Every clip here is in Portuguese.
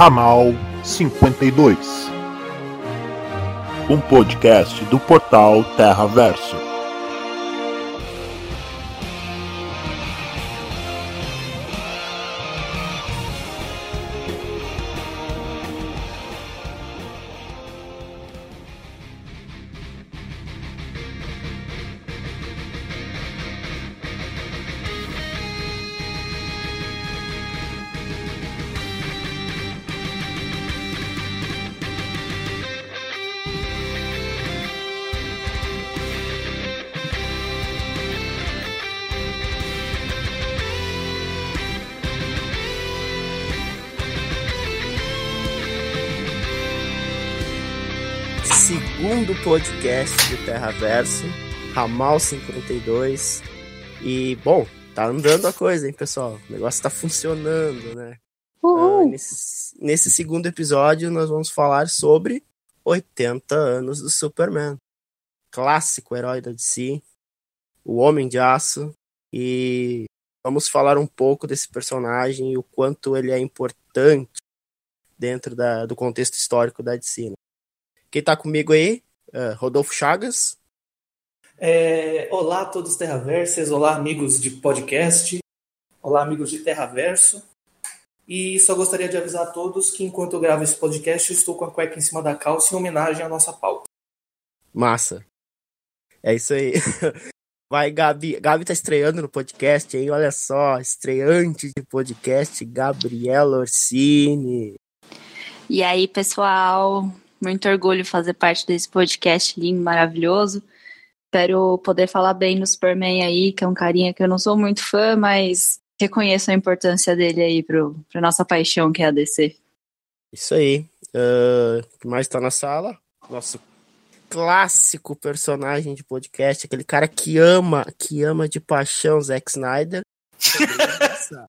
Ramal 52, um podcast do portal Terra Verso. Podcast do Terraverso, Ramal 52. E, bom, tá andando a coisa, hein, pessoal? O negócio tá funcionando, né? Uh, nesse, nesse segundo episódio, nós vamos falar sobre 80 anos do Superman. Clássico herói da DC, o Homem de Aço. E vamos falar um pouco desse personagem e o quanto ele é importante dentro da, do contexto histórico da DC. Né? Quem tá comigo aí? Uh, Rodolfo Chagas. É, olá a todos terraverses, olá amigos de podcast, olá amigos de Terraverso. E só gostaria de avisar a todos que enquanto eu gravo esse podcast, eu estou com a cueca em cima da calça em homenagem à nossa pauta. Massa. É isso aí. Vai, Gabi. Gabi tá estreando no podcast aí, olha só. Estreante de podcast, Gabriela Orsini. E aí, pessoal? Muito orgulho fazer parte desse podcast lindo, maravilhoso. Espero poder falar bem do Superman aí, que é um carinha que eu não sou muito fã, mas reconheço a importância dele aí pro, pra nossa paixão, que é a DC. Isso aí. Uh, que mais tá na sala? Nosso clássico personagem de podcast, aquele cara que ama, que ama de paixão Zack Snyder.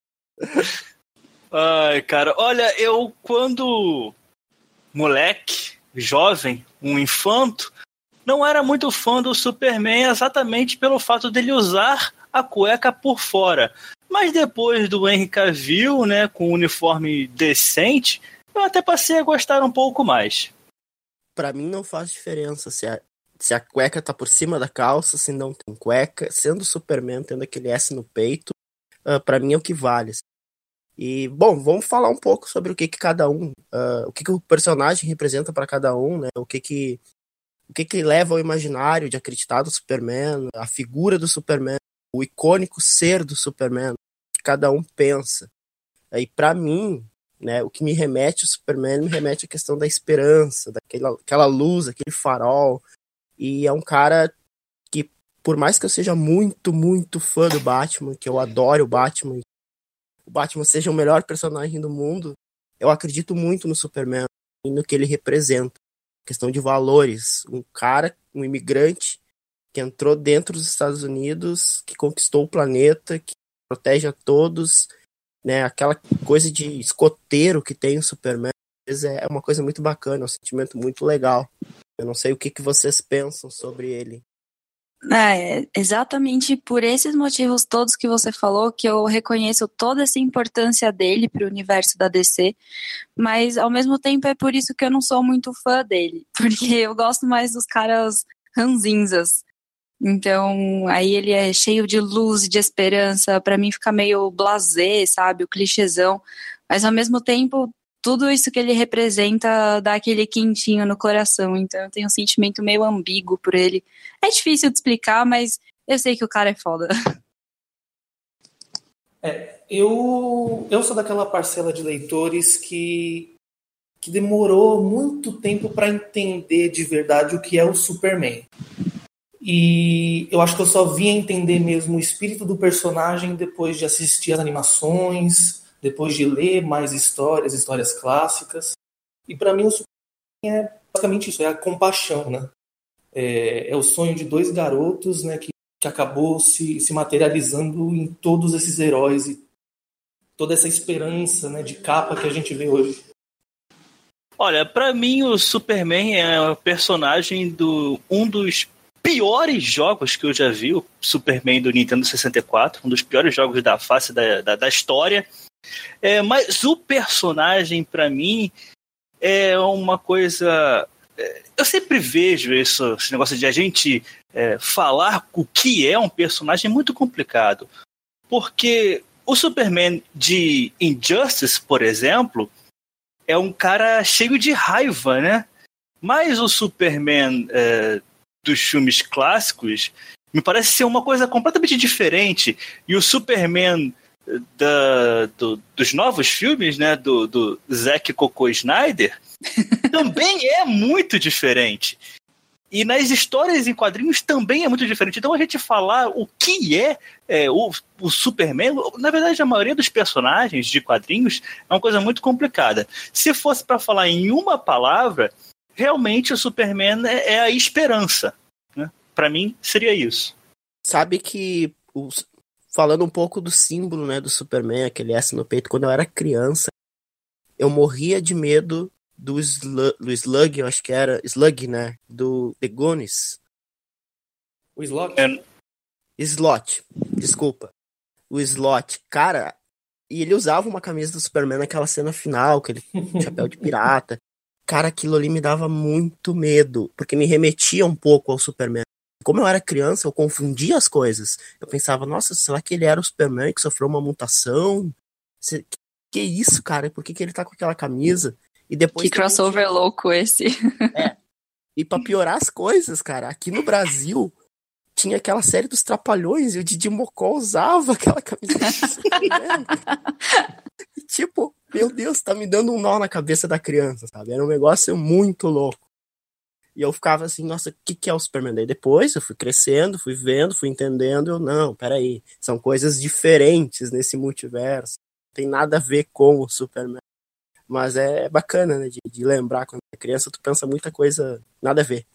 Ai, cara, olha, eu quando moleque, jovem, um infanto, não era muito fã do Superman exatamente pelo fato dele usar a cueca por fora. Mas depois do Henry Cavill, né, com um uniforme decente, eu até passei a gostar um pouco mais. Para mim não faz diferença se a, se a cueca tá por cima da calça, se não tem cueca, sendo Superman, tendo aquele S no peito, uh, para mim é o que vale. E, bom, vamos falar um pouco sobre o que, que cada um, uh, o que, que o personagem representa para cada um, né? O que que, o que que leva ao imaginário de acreditar do Superman, a figura do Superman, o icônico ser do Superman, que cada um pensa. E para mim, né, o que me remete ao Superman me remete à questão da esperança, daquela aquela luz, aquele farol. E é um cara que, por mais que eu seja muito, muito fã do Batman, que eu adoro o Batman, o Batman seja o melhor personagem do mundo, eu acredito muito no Superman e no que ele representa. Questão de valores. Um cara, um imigrante que entrou dentro dos Estados Unidos, que conquistou o planeta, que protege a todos, né? Aquela coisa de escoteiro que tem o Superman é uma coisa muito bacana, é um sentimento muito legal. Eu não sei o que, que vocês pensam sobre ele. É, exatamente por esses motivos todos que você falou que eu reconheço toda essa importância dele para o universo da DC, mas ao mesmo tempo é por isso que eu não sou muito fã dele, porque eu gosto mais dos caras ranzinzas. Então, aí ele é cheio de luz e de esperança, para mim fica meio blasé, sabe, o clichêzão, mas ao mesmo tempo tudo isso que ele representa dá aquele quentinho no coração. Então eu tenho um sentimento meio ambíguo por ele. É difícil de explicar, mas eu sei que o cara é foda. É, eu, eu sou daquela parcela de leitores que, que demorou muito tempo para entender de verdade o que é o Superman. E eu acho que eu só vim entender mesmo o espírito do personagem depois de assistir as animações, depois de ler mais histórias, histórias clássicas. E para mim o Superman é basicamente isso, é a compaixão, né? É, é o sonho de dois garotos, né, que, que acabou se, se materializando em todos esses heróis e toda essa esperança, né, de capa que a gente vê hoje. Olha, para mim o Superman é o personagem do um dos piores jogos que eu já vi, o Superman do Nintendo 64, um dos piores jogos da face da, da, da história É, mas o personagem, para mim, é uma coisa. é, Eu sempre vejo isso, esse negócio de a gente é, falar o que é um personagem é muito complicado. Porque o Superman de Injustice, por exemplo, é um cara cheio de raiva, né? Mas o Superman é, dos filmes clássicos me parece ser uma coisa completamente diferente. E o Superman da, do- dos novos filmes, né, do, do Zack Coco Snyder, também é muito diferente. E nas histórias em quadrinhos também é muito diferente. Então a gente falar o que é, é, o, o Superman, na verdade a maioria dos personagens de quadrinhos é uma coisa muito complicada. Se fosse para falar em uma palavra, realmente o Superman é, é a esperança. Né? Para mim seria isso. Sabe que, os- falando um pouco do símbolo, né, do Superman, aquele S no peito, quando eu era criança, eu morria de medo do, Slug, do Slug, eu acho que era, Slug, né, do The Goonies. O Slot. É. Slot, desculpa. O Slot, cara, e ele usava uma camisa do Superman naquela cena final, aquele chapéu de pirata. Cara, aquilo ali me dava muito medo, porque me remetia um pouco ao Superman. Como eu era criança, eu confundia as coisas. Eu pensava, nossa, será que ele era o Superman que sofreu uma mutação? Que isso, cara? Por que, que ele tá com aquela camisa? E depois Que crossover louco esse. e pra piorar as coisas, cara, aqui no Brasil tinha aquela série dos Trapalhões e o Didi Mocó usava aquela camisa. tipo, meu Deus, tá me dando um nó na cabeça da criança, sabe? Era um negócio muito louco. E eu ficava assim, nossa, o que, que é o Superman? Daí depois eu fui crescendo, fui vendo, fui entendendo. Eu, não, peraí, são coisas diferentes nesse multiverso. Não tem nada a ver com o Superman. Mas é bacana, né? De, de lembrar quando é criança, tu pensa muita coisa, nada a ver.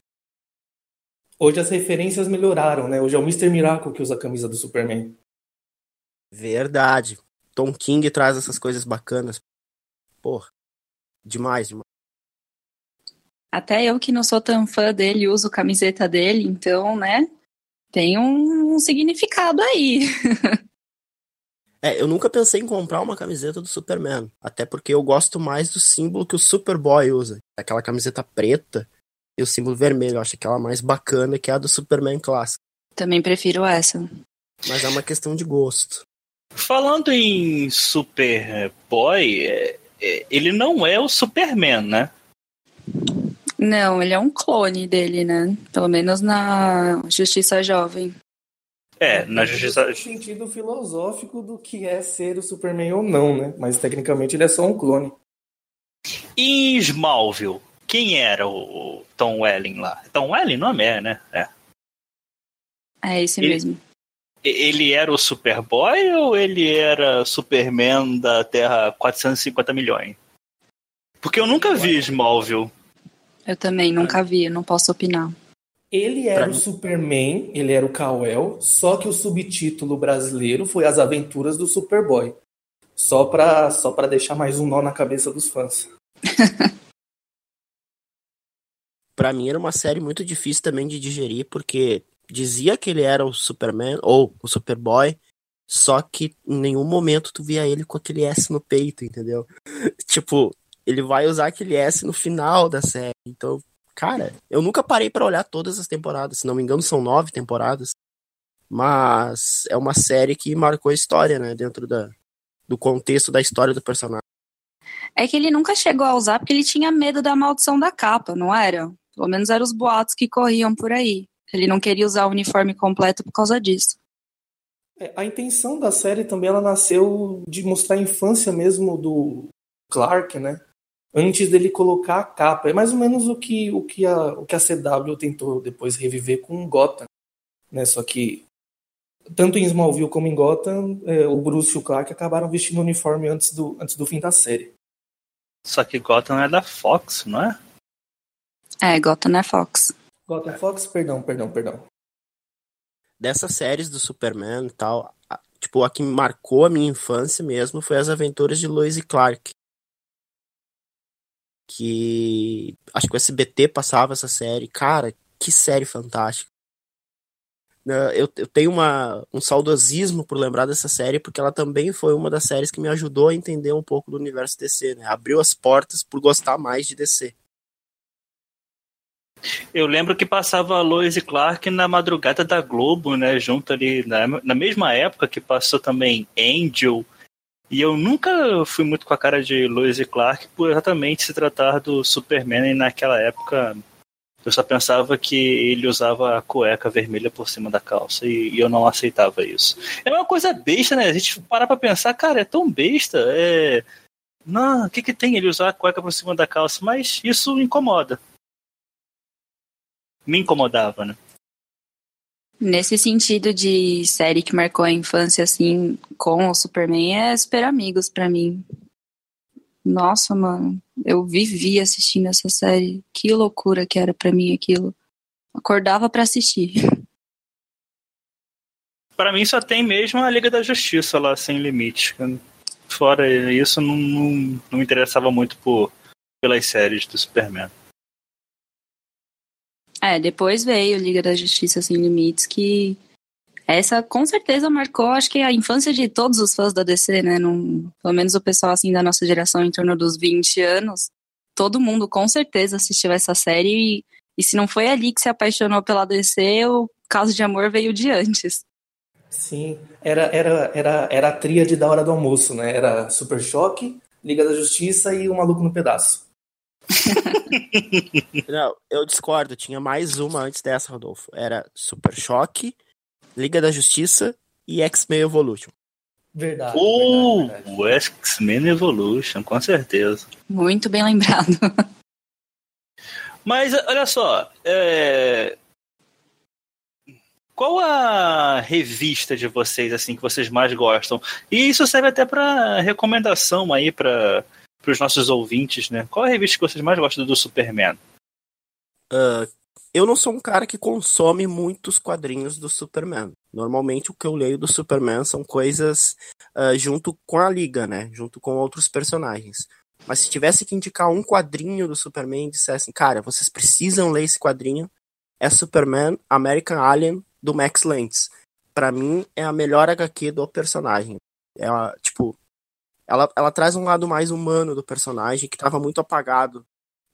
Hoje as referências melhoraram, né? Hoje é o Mr. Miracle que usa a camisa do Superman. Verdade. Tom King traz essas coisas bacanas. Porra, demais, demais. Até eu que não sou tão fã dele, uso camiseta dele, então, né? Tem um, significado aí. É, eu nunca pensei em comprar uma camiseta do Superman. Até porque eu gosto mais do símbolo que o Superboy usa. Aquela camiseta preta e o símbolo vermelho. Eu acho aquela mais bacana que é a do Superman clássico. Também prefiro essa. Mas é uma questão de gosto. Falando em Superboy, é, é, ele não é o Superman, né? Não, ele é um clone dele, né? Pelo menos na Justiça Jovem. É, na Tem Justiça. o sentido filosófico do que é ser o Superman ou não, né? Mas tecnicamente ele é só um clone. E em Smallville, quem era o, Tom Welling lá? Tom Welling, nome é, né? É. É esse Ele- mesmo. Ele era o Superboy ou ele era Superman da Terra 450 milhões? Porque eu nunca vi Smallville. Eu também nunca vi, não posso opinar. Ele era Pra o mim- Superman, ele era o Kal-El, só que o subtítulo brasileiro foi As Aventuras do Superboy. Só pra, só pra deixar mais um nó na cabeça dos fãs. Pra mim era uma série muito difícil também de digerir, porque dizia que ele era o Superman, ou o Superboy, só que em nenhum momento tu via ele com aquele S no peito, entendeu? tipo, ele vai usar aquele S no final da série. Então, cara, eu nunca parei pra olhar todas as temporadas. Se não me engano, são nove temporadas. Mas é uma série que marcou a história, né? Dentro da, do contexto da história do personagem. É que ele nunca chegou a usar porque ele tinha medo da maldição da capa, não era? Pelo menos eram os boatos que corriam por aí. Ele não queria usar o uniforme completo por causa disso. É, a intenção da série também ela nasceu de mostrar a infância mesmo do Clark, né? Antes dele colocar a capa. É mais ou menos o que, o que, a, o que a CW tentou depois reviver com Gotham. Né? Só que tanto em Smallville como em Gotham, é, o Bruce e o Clark acabaram vestindo o uniforme antes do, antes do fim da série. Só que Gotham é da Fox, não é? É, Gotham é Fox. Gotham Fox, perdão, perdão, perdão. dessas séries do Superman e tal, a- tipo, a que marcou a minha infância mesmo foi as aventuras de Lois e Clark. Que acho que o SBT passava essa série. Cara, que série fantástica. Uh, eu, eu, tenho uma, um saudosismo por lembrar dessa série, porque ela também foi uma das séries que me ajudou a entender um pouco do universo DC, né? Abriu as portas por gostar mais de DC. Eu lembro que passava a Lois e Clark na madrugada da Globo, né? Junto ali, na, na mesma época que passou também Angel. E eu nunca fui muito com a cara de Lois e Clark por exatamente se tratar do Superman e naquela época eu só pensava que ele usava a cueca vermelha por cima da calça e, e eu não aceitava isso. É uma coisa besta, né? A gente parar pra pensar, cara, é tão besta. É... Não, o que, que tem ele usar a cueca por cima da calça? Mas isso incomoda. Me incomodava, né? Nesse sentido de série que marcou a infância, assim, com o Superman, é Super Amigos para mim. Nossa, mano, eu vivi assistindo essa série. Que loucura que era para mim aquilo. Acordava para assistir. Para mim só tem mesmo a Liga da Justiça lá, sem limite. Fora isso, não, não, não me interessava muito por, pelas séries do Superman. É, depois veio Liga da Justiça Sem Limites, que essa com certeza marcou, acho que a infância de todos os fãs da DC, né? Num, pelo menos o pessoal assim da nossa geração em torno dos 20 anos. Todo mundo com certeza assistiu essa série e, e se não foi ali que se apaixonou pela DC, o caso de amor veio de antes. Sim, era, era, era, era a tríade da hora do almoço, né? Era Super Choque, Liga da Justiça e o Maluco no Pedaço. não, eu discordo, tinha mais uma antes dessa, Rodolfo. Era Super Choque, Liga da Justiça e X-Men Evolution. Verdade. Uh, verdade, verdade. o X-Men Evolution, com certeza. Muito bem lembrado. Mas olha só, é... qual a revista de vocês assim que vocês mais gostam? E isso serve até para recomendação aí para os nossos ouvintes, né? Qual a revista que vocês mais gostam do Superman? Uh, eu não sou um cara que consome muitos quadrinhos do Superman. Normalmente o que eu leio do Superman são coisas uh, junto com a Liga, né? Junto com outros personagens. Mas se tivesse que indicar um quadrinho do Superman e dissessem, cara, vocês precisam ler esse quadrinho, é Superman American Alien do Max Lentz. Para mim é a melhor HQ do personagem. É tipo, ela, ela traz um lado mais humano do personagem que estava muito apagado.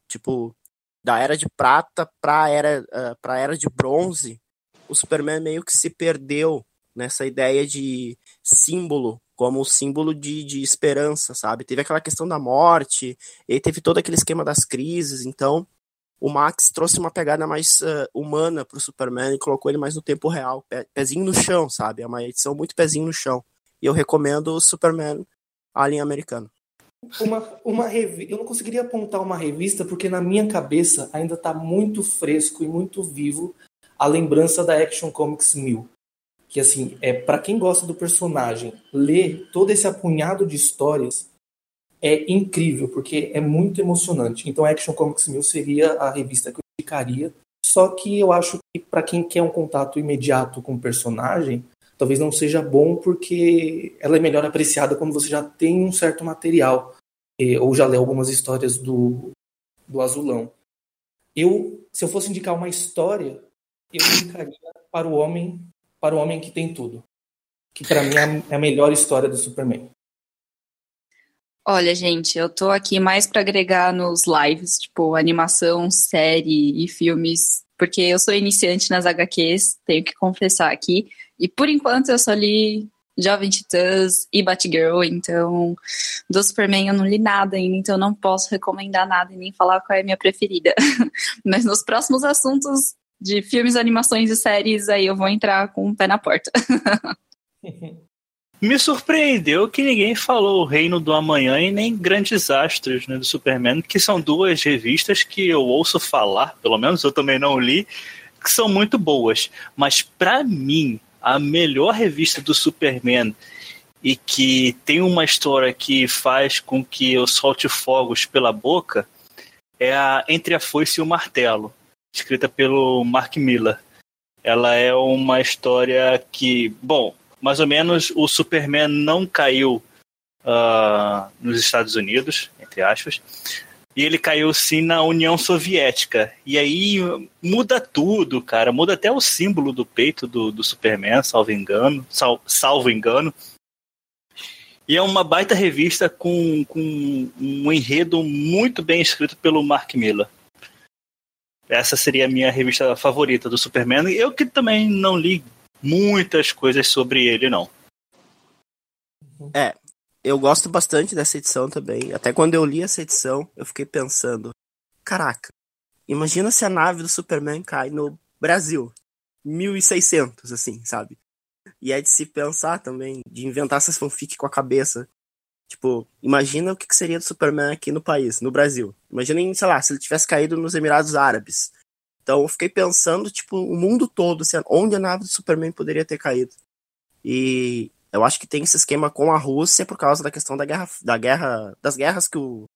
Tipo, da era de prata para era uh, para era de bronze, o Superman meio que se perdeu nessa ideia de símbolo como símbolo de, de esperança, sabe? Teve aquela questão da morte, e teve todo aquele esquema das crises, então o Max trouxe uma pegada mais uh, humana pro Superman e colocou ele mais no tempo real, pezinho no chão, sabe? É uma edição muito pezinho no chão. E eu recomendo o Superman Alien americano. Uma, uma revi... eu não conseguiria apontar uma revista porque na minha cabeça ainda está muito fresco e muito vivo a lembrança da Action Comics 1000 que assim é para quem gosta do personagem ler todo esse apunhado de histórias é incrível porque é muito emocionante. Então Action Comics 1000 seria a revista que eu indicaria. Só que eu acho que para quem quer um contato imediato com o personagem talvez não seja bom porque ela é melhor apreciada quando você já tem um certo material ou já leu algumas histórias do, do Azulão. Eu, se eu fosse indicar uma história, eu indicaria para o homem, para o homem que tem tudo, que para mim é a melhor história do Superman. Olha, gente, eu tô aqui mais para agregar nos lives, tipo animação, série e filmes, porque eu sou iniciante nas HQs, tenho que confessar aqui. E por enquanto eu só li Jovem Titãs e Batgirl, então do Superman eu não li nada ainda, então eu não posso recomendar nada e nem falar qual é a minha preferida. Mas nos próximos assuntos de filmes, animações e séries, aí eu vou entrar com o pé na porta. Me surpreendeu que ninguém falou o Reino do Amanhã e nem Grandes Astros né, do Superman, que são duas revistas que eu ouço falar, pelo menos eu também não li, que são muito boas. Mas para mim, a melhor revista do Superman e que tem uma história que faz com que eu solte fogos pela boca é a Entre a Foice e o Martelo, escrita pelo Mark Miller. Ela é uma história que, bom, mais ou menos o Superman não caiu uh, nos Estados Unidos, entre aspas. E ele caiu sim na União Soviética. E aí muda tudo, cara. Muda até o símbolo do peito do, do Superman, salvo engano. Sal, salvo engano. E é uma baita revista com, com um enredo muito bem escrito pelo Mark Miller. Essa seria a minha revista favorita do Superman. Eu que também não li muitas coisas sobre ele, não. É, eu gosto bastante dessa edição também. Até quando eu li essa edição, eu fiquei pensando: caraca, imagina se a nave do Superman cai no Brasil. 1600, assim, sabe? E é de se pensar também, de inventar essas fanfic com a cabeça. Tipo, imagina o que seria do Superman aqui no país, no Brasil. Imagina, sei lá, se ele tivesse caído nos Emirados Árabes. Então eu fiquei pensando, tipo, o mundo todo, assim, onde a nave do Superman poderia ter caído. E eu acho que tem esse esquema com a Rússia por causa da questão da guerra, da guerra das guerras que, o,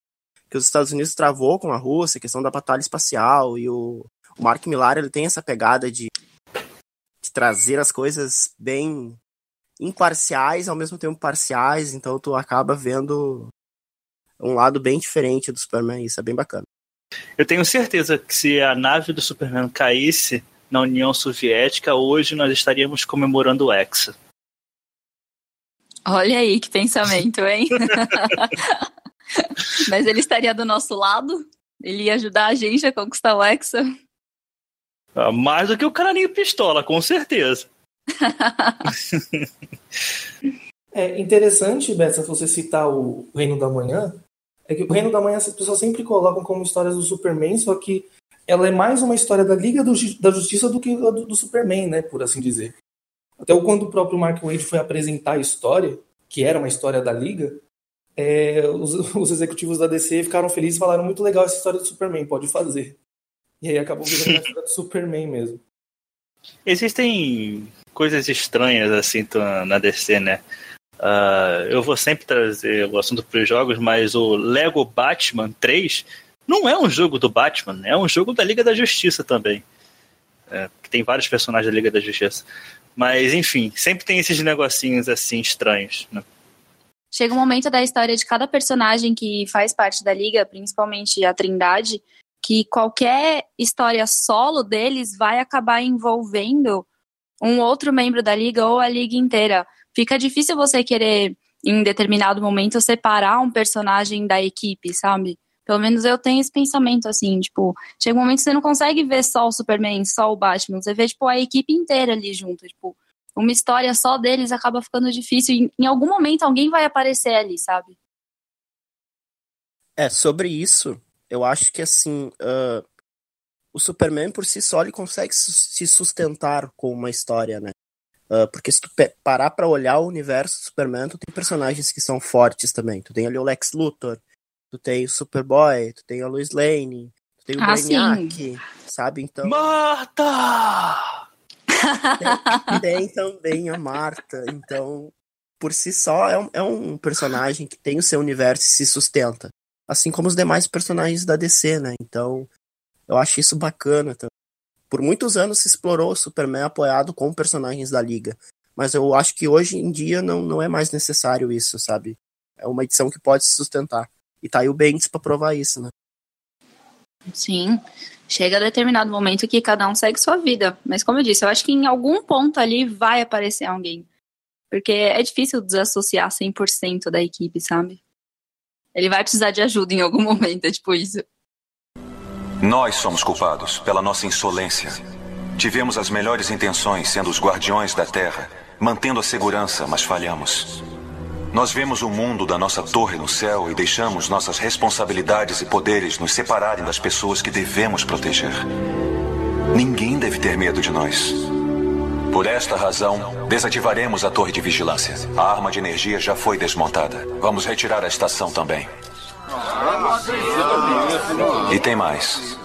que os Estados Unidos travou com a Rússia, a questão da batalha espacial e o, o Mark Millar ele tem essa pegada de, de trazer as coisas bem imparciais ao mesmo tempo parciais, então tu acaba vendo um lado bem diferente do Superman, isso é bem bacana. Eu tenho certeza que se a nave do Superman caísse na União Soviética, hoje nós estaríamos comemorando o Hexa. Olha aí que pensamento, hein? Mas ele estaria do nosso lado? Ele ia ajudar a gente a conquistar o Hexa? Ah, mais do que o canarinho pistola, com certeza. é interessante, Bessa, você citar o Reino da Manhã. É que o Reino da Manhã as pessoas sempre colocam como histórias do Superman, só que ela é mais uma história da Liga do, da Justiça do que do, do Superman, né? Por assim dizer. Até quando o próprio Mark Wade foi apresentar a história, que era uma história da Liga, é, os, os, executivos da DC ficaram felizes e falaram muito legal essa história do Superman, pode fazer. E aí acabou virando a história do Superman mesmo. Existem coisas estranhas assim na DC, né? Uh, eu vou sempre trazer o assunto para os jogos, mas o Lego Batman 3 não é um jogo do Batman, é um jogo da Liga da Justiça também. É, que tem vários personagens da Liga da Justiça. Mas, enfim, sempre tem esses negocinhos assim estranhos. Né? Chega um momento da história de cada personagem que faz parte da liga, principalmente a Trindade, que qualquer história solo deles vai acabar envolvendo um outro membro da liga ou a liga inteira. Fica difícil você querer, em determinado momento, separar um personagem da equipe, sabe? Pelo menos eu tenho esse pensamento assim, tipo, chega um momento que você não consegue ver só o Superman, só o Batman, você vê, tipo, a equipe inteira ali junto, tipo, uma história só deles acaba ficando difícil e em algum momento alguém vai aparecer ali, sabe? É, sobre isso, eu acho que assim, uh, o Superman por si só ele consegue se sustentar com uma história, né? Uh, porque se tu parar pra olhar o universo do Superman, tu tem personagens que são fortes também. Tu tem ali o Lex Luthor, tu tem o Superboy, tu tem a Lois Lane, tu tem o ah, Brainiac, sabe? Então. Marta! Tem, tem, também a Marta. Então, por si só, é um, é um personagem que tem o seu universo e se sustenta. Assim como os demais personagens da DC, né? Então, eu acho isso bacana também. Por muitos anos se explorou o Superman apoiado com personagens da Liga. Mas eu acho que hoje em dia não, não é mais necessário isso, sabe? É uma edição que pode se sustentar. E tá aí o Bendis pra provar isso, né? Sim. Chega a determinado momento que cada um segue sua vida. Mas como eu disse, eu acho que em algum ponto ali vai aparecer alguém. Porque é difícil desassociar 100% da equipe, sabe? Ele vai precisar de ajuda em algum momento, é tipo isso. Nós somos culpados pela nossa insolência. Tivemos as melhores intenções sendo os guardiões da Terra, mantendo a segurança, mas falhamos. Nós vemos o mundo da nossa torre no céu e deixamos nossas responsabilidades e poderes nos separarem das pessoas que devemos proteger. Ninguém deve ter medo de nós. Por esta razão, desativaremos a torre de vigilância. A arma de energia já foi desmontada. Vamos retirar a estação também. E tem mais.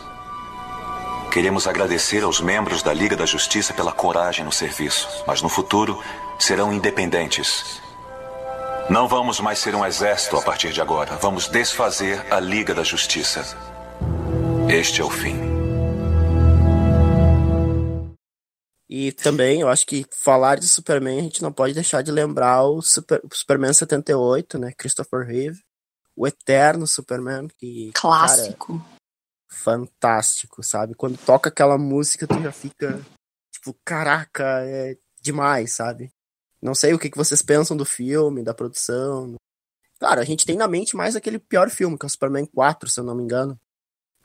Queremos agradecer aos membros da Liga da Justiça pela coragem no serviço, mas no futuro serão independentes não vamos mais ser um exército a partir de agora. Vamos desfazer a Liga da Justiça. Este é o fim. E também, eu acho que falar de Superman, a gente não pode deixar de lembrar o, Super, o Superman 78, né? Christopher Reeve, o Eterno Superman, que. Clássico. Cara, fantástico, sabe? Quando toca aquela música, tu já fica. Tipo, caraca, é demais, sabe? Não sei o que, que vocês pensam do filme, da produção. Claro, a gente tem na mente mais aquele pior filme, que é o Superman 4, se eu não me engano.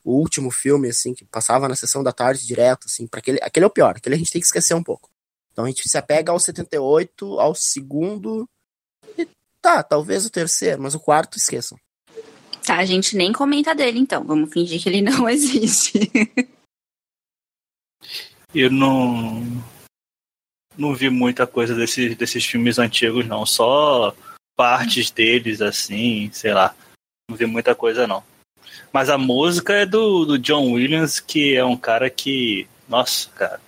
O último filme, assim, que passava na sessão da tarde direto, assim, para aquele, aquele é o pior, aquele a gente tem que esquecer um pouco. Então a gente se apega ao 78, ao segundo, e tá, talvez o terceiro, mas o quarto esqueçam. Tá, a gente nem comenta dele, então. Vamos fingir que ele não existe. Eu não. Não vi muita coisa desses, desses filmes antigos, não. Só partes deles, assim, sei lá. Não vi muita coisa, não. Mas a música é do, do John Williams, que é um cara que. Nossa, cara.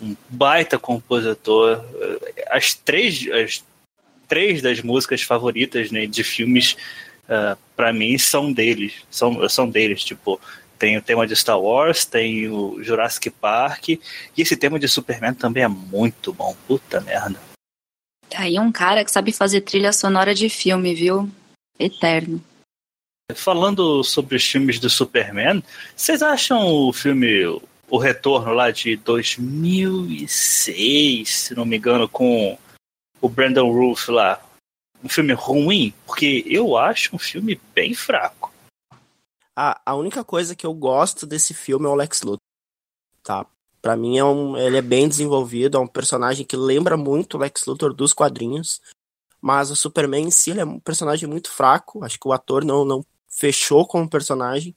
Um baita compositor. As três, as três das músicas favoritas né, de filmes, uh, para mim, são deles. São, são deles, tipo. Tem o tema de Star Wars, tem o Jurassic Park, e esse tema de Superman também é muito bom. Puta merda. Tá aí um cara que sabe fazer trilha sonora de filme, viu? Eterno. Falando sobre os filmes do Superman, vocês acham o filme O Retorno lá de 2006, se não me engano, com o Brandon Roof lá, um filme ruim? Porque eu acho um filme bem fraco. A, a única coisa que eu gosto desse filme é o Lex Luthor, tá? Pra mim é um, ele é bem desenvolvido, é um personagem que lembra muito o Lex Luthor dos quadrinhos, mas o Superman em si é um personagem muito fraco, acho que o ator não, não fechou com o personagem,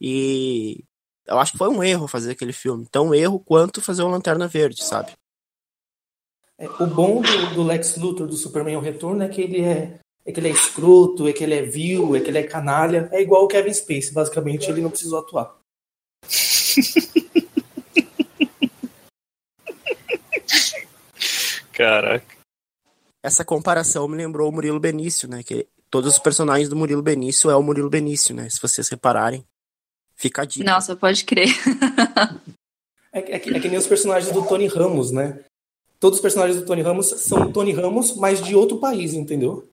e eu acho que foi um erro fazer aquele filme, tão erro quanto fazer o Lanterna Verde, sabe? É, o bom do, do, Lex Luthor do Superman o Retorno é que ele é, é que ele é escroto, é que ele é vil, é que ele é canalha. É igual o Kevin Space, basicamente ele não precisou atuar. Caraca. Essa comparação me lembrou o Murilo Benício, né? Que todos os personagens do Murilo Benício é o Murilo Benício, né? Se vocês repararem. Fica a dica. Nossa, pode crer. é, é, que, é que nem os personagens do Tony Ramos, né? Todos os personagens do Tony Ramos são Tony Ramos, mas de outro país, entendeu?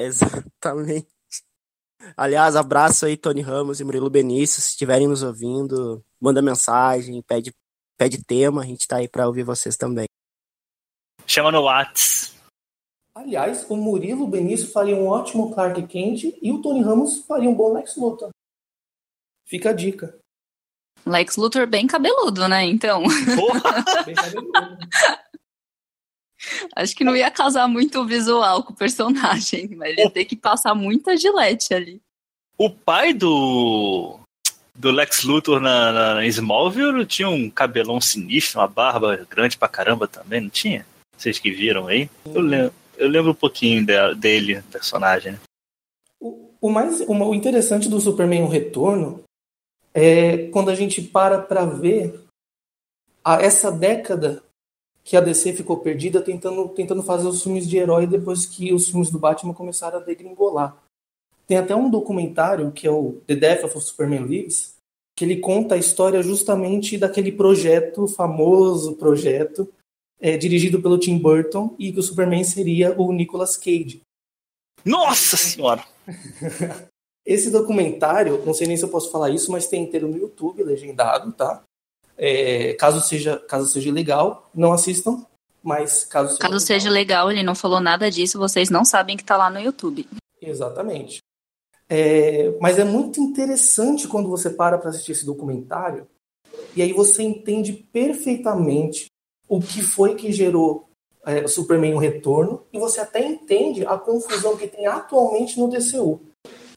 Exatamente. Aliás, abraço aí, Tony Ramos e Murilo Benício. Se estiverem nos ouvindo, manda mensagem, pede, pede tema, a gente tá aí para ouvir vocês também. Chama no Whats. Aliás, o Murilo Benício faria um ótimo Clark Kent e o Tony Ramos faria um bom Lex Luthor. Fica a dica. Lex Luthor bem cabeludo, né? Então. Porra! bem cabeludo. Acho que não ia casar muito visual com o personagem, mas ia ter que passar muita gilete ali. O pai do do Lex Luthor na, na Smallville tinha um cabelão sinistro, uma barba grande pra caramba também, não tinha? Vocês que viram aí? Eu lembro, eu lembro um pouquinho de, dele, personagem. Né? O, o, mais, o, o interessante do Superman O Retorno é quando a gente para pra ver a, essa década que a DC ficou perdida tentando, tentando fazer os filmes de herói depois que os filmes do Batman começaram a degringolar. Tem até um documentário que é o The Death of Superman Lives, que ele conta a história justamente daquele projeto, famoso projeto, é, dirigido pelo Tim Burton, e que o Superman seria o Nicolas Cage. Nossa Senhora! Esse documentário, não sei nem se eu posso falar isso, mas tem inteiro no YouTube, legendado, tá? É, caso seja caso seja legal, não assistam, mas caso seja, caso legal, seja legal, ele não falou nada disso, vocês não sabem que está lá no YouTube. Exatamente. É, mas é muito interessante quando você para para assistir esse documentário e aí você entende perfeitamente o que foi que gerou é, Superman o Retorno e você até entende a confusão que tem atualmente no DCU.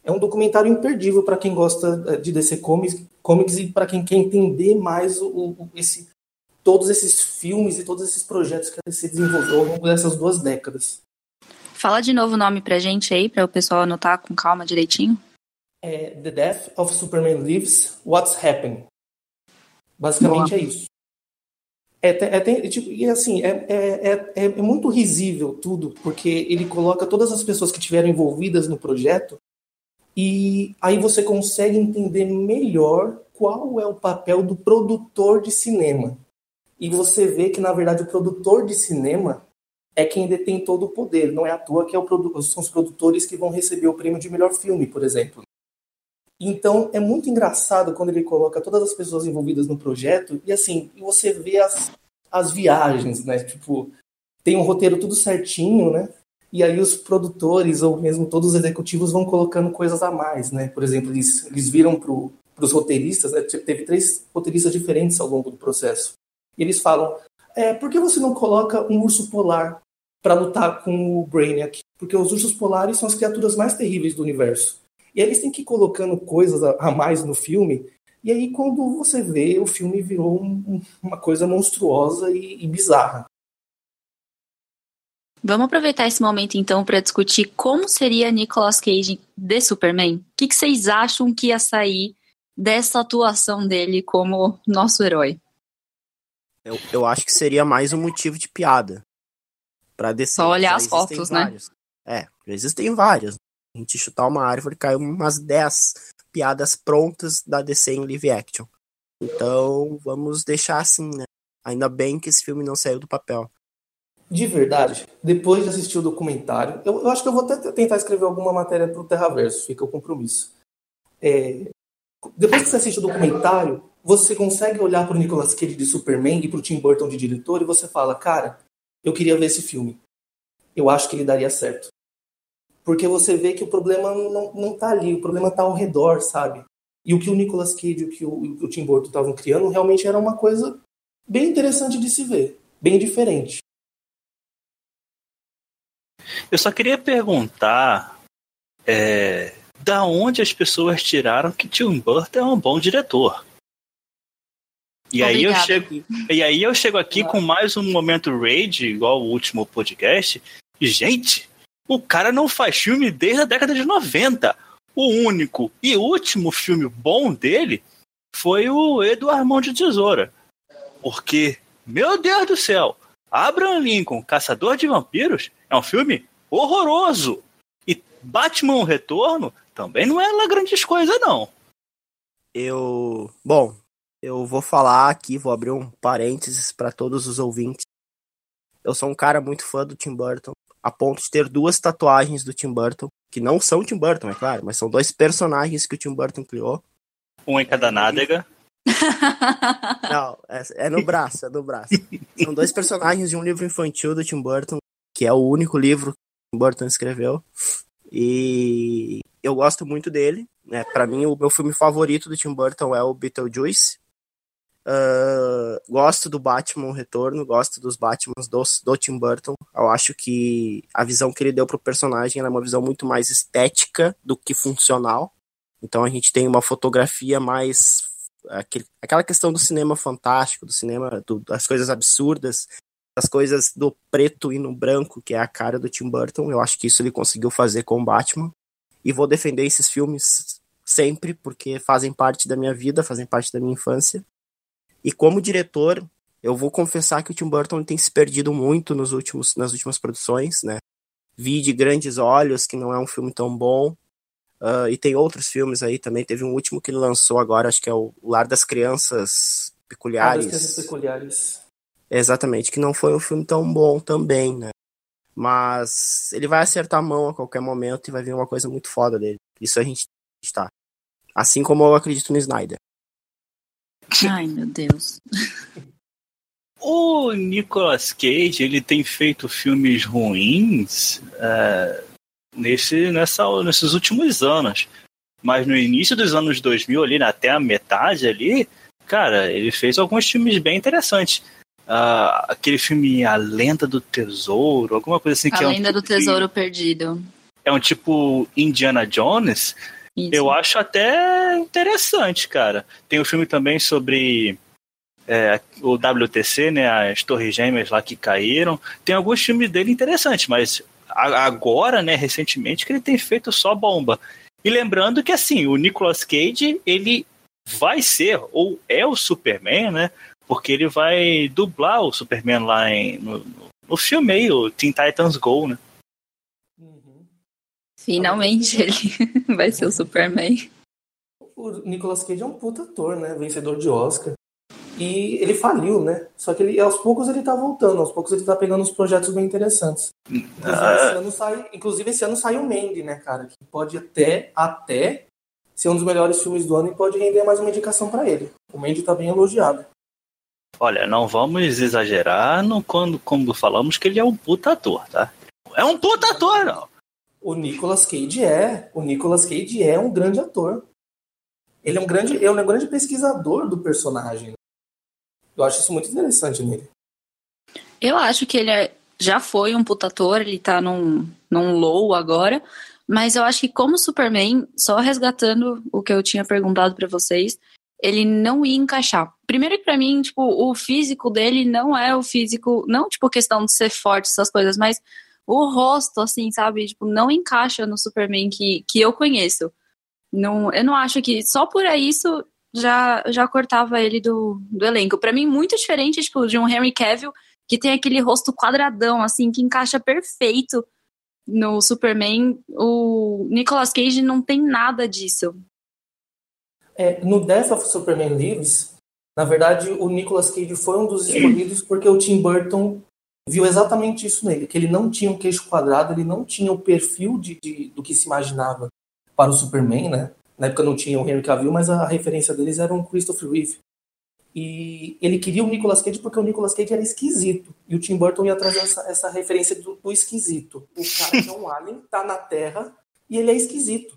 É um documentário imperdível para quem gosta eh, de DC Comics, comics e para quem quer entender mais o, o, esse, todos esses filmes e todos esses projetos que a DC desenvolveu ao longo dessas duas décadas. Fala de novo o nome pra gente aí, para o pessoal anotar com calma direitinho. É The Death of Superman Lives, What's Happened. Basicamente Boa. é isso. É, é, é, tipo, e assim, é, é, é, é muito risível tudo, porque ele coloca todas as pessoas que estiveram envolvidas no projeto e aí você consegue entender melhor qual é o papel do produtor de cinema. E você vê que, na verdade, o produtor de cinema é quem detém todo o poder. Não é à toa que é o, são os produtores que vão receber o prêmio de melhor filme, por exemplo. Então é muito engraçado quando ele coloca todas as pessoas envolvidas no projeto e assim você vê as, as viagens, né? Tipo tem um roteiro tudo certinho, né? E aí os produtores ou mesmo todos os executivos vão colocando coisas a mais, né? Por exemplo, eles, eles viram para os roteiristas, né? teve três roteiristas diferentes ao longo do processo. E eles falam: é, por que você não coloca um urso polar para lutar com o Brainiac? Porque os ursos polares são as criaturas mais terríveis do universo. E aí eles têm que ir colocando coisas a mais no filme. E aí, quando você vê, o filme virou um, uma coisa monstruosa e, e bizarra. Vamos aproveitar esse momento então para discutir como seria Nicolas Cage de Superman. O que, que, vocês acham que ia sair dessa atuação dele como nosso herói? Eu, eu acho que seria mais um motivo de piada. Pra descer. Só olhar as fotos, né? né? É, já existem várias. A gente chutar uma árvore caiu umas 10 piadas prontas da DC em live action. Então, vamos deixar assim, né? Ainda bem que esse filme não saiu do papel de verdade, depois de assistir o documentário, eu, eu acho que eu vou até tentar escrever alguma matéria para o Terraverso, fica o compromisso. É, depois que você assiste o documentário, você consegue olhar para o Nicolas Cage de Superman e para o Tim Burton de diretor e você fala, cara, eu queria ver esse filme. Eu acho que ele daria certo. Porque você vê que o problema não, não tá ali, o problema tá ao redor, sabe? E o que o Nicolas Cage e o que o, o Tim Burton estavam criando realmente era uma coisa bem interessante de se ver, bem diferente. Eu só queria perguntar é, da onde as pessoas tiraram que Tim Burton é um bom diretor. E aí, eu chego, e aí eu chego aqui com mais um momento raid, igual o último podcast. E, gente, o cara não faz filme desde a década de 90. O único e último filme bom dele foi o Eduardo Mão de Tesoura. Porque, meu Deus do céu, Abraham Lincoln, Caçador de Vampiros, é um filme horroroso. E Batman o Retorno também não é lá grandes coisas, não. Eu. Bom, eu vou falar aqui, vou abrir um parênteses para todos os ouvintes. Eu sou um cara muito fã do Tim Burton, a ponto de ter duas tatuagens do Tim Burton, que não são Tim Burton, é claro, mas são dois personagens que o Tim Burton criou. Um em cada nádega. Não, é, é, no braço, é no braço. São dois personagens de um livro infantil do Tim Burton, que é o único livro Burton escreveu. E eu gosto muito dele. Né? Para mim, o meu filme favorito do Tim Burton é o Beetlejuice. Uh, gosto do Batman Retorno, gosto dos Batmans do, do Tim Burton. Eu acho que a visão que ele deu pro personagem é uma visão muito mais estética do que funcional. Então a gente tem uma fotografia mais. Aquele, aquela questão do cinema fantástico, do cinema, do, das coisas absurdas, as coisas do preto e no branco, que é a cara do Tim Burton. Eu acho que isso ele conseguiu fazer com o Batman. E vou defender esses filmes sempre, porque fazem parte da minha vida, fazem parte da minha infância. E como diretor, eu vou confessar que o Tim Burton tem se perdido muito nos últimos, nas últimas produções, né? Vi de Grandes Olhos, que não é um filme tão bom. Uh, e tem outros filmes aí também. Teve um último que ele lançou agora, acho que é o Lar das Crianças Peculiares. Lar das Crianças Peculiares. Exatamente, que não foi um filme tão bom também, né? Mas ele vai acertar a mão a qualquer momento e vai vir uma coisa muito foda dele. Isso a gente está. Assim como eu acredito no Snyder. Ai, meu Deus. o Nicolas Cage, ele tem feito filmes ruins é, nesse, nessa, nesses últimos anos. Mas no início dos anos 2000, ali, até a metade ali, cara, ele fez alguns filmes bem interessantes. Uh, aquele filme A Lenda do Tesouro, alguma coisa assim. A que Lenda é um do tipo Tesouro de... Perdido. É um tipo Indiana Jones. Isso. Eu acho até interessante, cara. Tem o um filme também sobre é, o WTC, né? As Torres Gêmeas lá que caíram. Tem alguns filmes dele interessantes, mas agora, né, recentemente, que ele tem feito só bomba. E lembrando que, assim, o Nicolas Cage, ele vai ser, ou é o Superman, né? Porque ele vai dublar o Superman lá em, no, no filme aí, o Teen Titans Go, né? Uhum. Finalmente ele vai ser o Superman. O Nicolas Cage é um puta ator, né? Vencedor de Oscar. E ele faliu, né? Só que ele, aos poucos ele tá voltando, aos poucos ele tá pegando uns projetos bem interessantes. Inclusive, esse ano sai, inclusive esse ano sai o Mandy, né, cara? Que pode até, até ser um dos melhores filmes do ano e pode render mais uma indicação para ele. O Mandy tá bem elogiado. Olha, não vamos exagerar no, quando, como falamos que ele é um puta ator, tá? É um puta ator, não. O Nicolas Cage é. O Nicolas Cage é um grande ator. Ele é um grande, ele é um grande pesquisador do personagem. Eu acho isso muito interessante nele. Eu acho que ele é, já foi um puta ator, ele tá num, num low agora, mas eu acho que como Superman, só resgatando o que eu tinha perguntado para vocês, ele não ia encaixar. Primeiro que pra mim, tipo, o físico dele não é o físico, não tipo questão de ser forte, essas coisas, mas o rosto, assim, sabe, tipo, não encaixa no Superman que, que eu conheço. Não, eu não acho que só por isso já, já cortava ele do, do elenco. Para mim, muito diferente, tipo, de um Henry Cavill que tem aquele rosto quadradão, assim, que encaixa perfeito no Superman. O Nicolas Cage não tem nada disso. É, no Death of Superman Lives, na verdade, o Nicolas Cage foi um dos escolhidos porque o Tim Burton viu exatamente isso nele, que ele não tinha um queixo quadrado, ele não tinha o perfil de, de do que se imaginava para o Superman, né? Na época não tinha o Henry Cavill, mas a referência deles era um Christopher Reeve. E ele queria o Nicolas Cage porque o Nicolas Cage era esquisito. E o Tim Burton ia trazer essa, essa referência do, do, esquisito. O cara que é um alien, tá na Terra e ele é esquisito.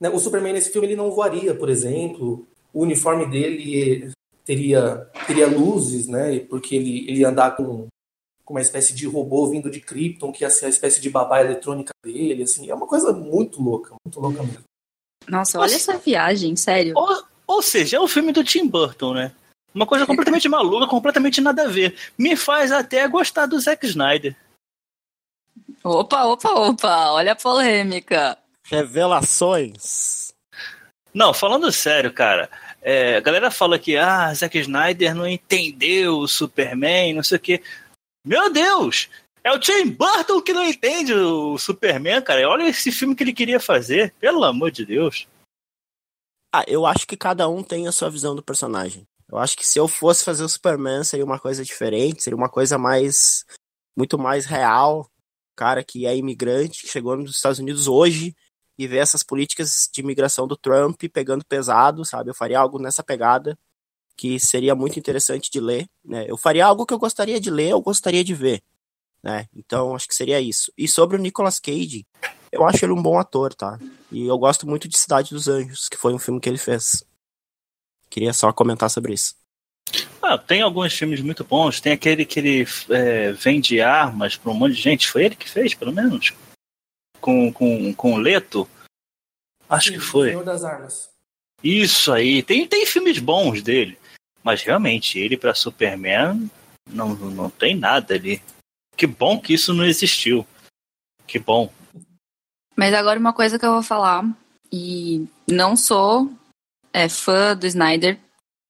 Né? O Superman nesse filme ele não voaria, por exemplo. O uniforme dele teria, teria luzes, né? Porque ele, ele ia andar com, com uma espécie de robô vindo de Krypton, que ia ser a espécie de babá eletrônica dele. Assim. É uma coisa muito louca, muito louca mesmo. Nossa, olha essa viagem, sério. Ou, ou seja, é o filme do Tim Burton, né? Uma coisa completamente maluca, completamente nada a ver. Me faz até gostar do Zack Snyder. Opa, opa, opa, olha a polêmica. Revelações. Não, falando sério, cara. É, a galera fala que ah, Zack Snyder não entendeu o Superman, não sei o quê. Meu Deus! É o Tim Burton que não entende o Superman, cara. Olha esse filme que ele queria fazer, pelo amor de Deus. Ah, eu acho que cada um tem a sua visão do personagem. Eu acho que se eu fosse fazer o Superman seria uma coisa diferente, seria uma coisa mais muito mais real. Cara que é imigrante, que chegou nos Estados Unidos hoje e vê essas políticas de imigração do Trump pegando pesado, sabe? Eu faria algo nessa pegada que seria muito interessante de ler, né? Eu faria algo que eu gostaria de ler, eu gostaria de ver né? Então acho que seria isso. E sobre o Nicolas Cage, eu acho ele um bom ator, tá? E eu gosto muito de Cidade dos Anjos, que foi um filme que ele fez. Queria só comentar sobre isso. Ah, tem alguns filmes muito bons. Tem aquele que ele é, vende armas para um monte de gente. Foi ele que fez, pelo menos? Com, com, com o Leto? Acho Sim, que foi. Senhor das Armas. Isso aí. Tem, tem filmes bons dele. Mas realmente, ele para Superman não, não tem nada ali. Que bom que isso não existiu. Que bom. Mas agora uma coisa que eu vou falar, e não sou é, fã do Snyder,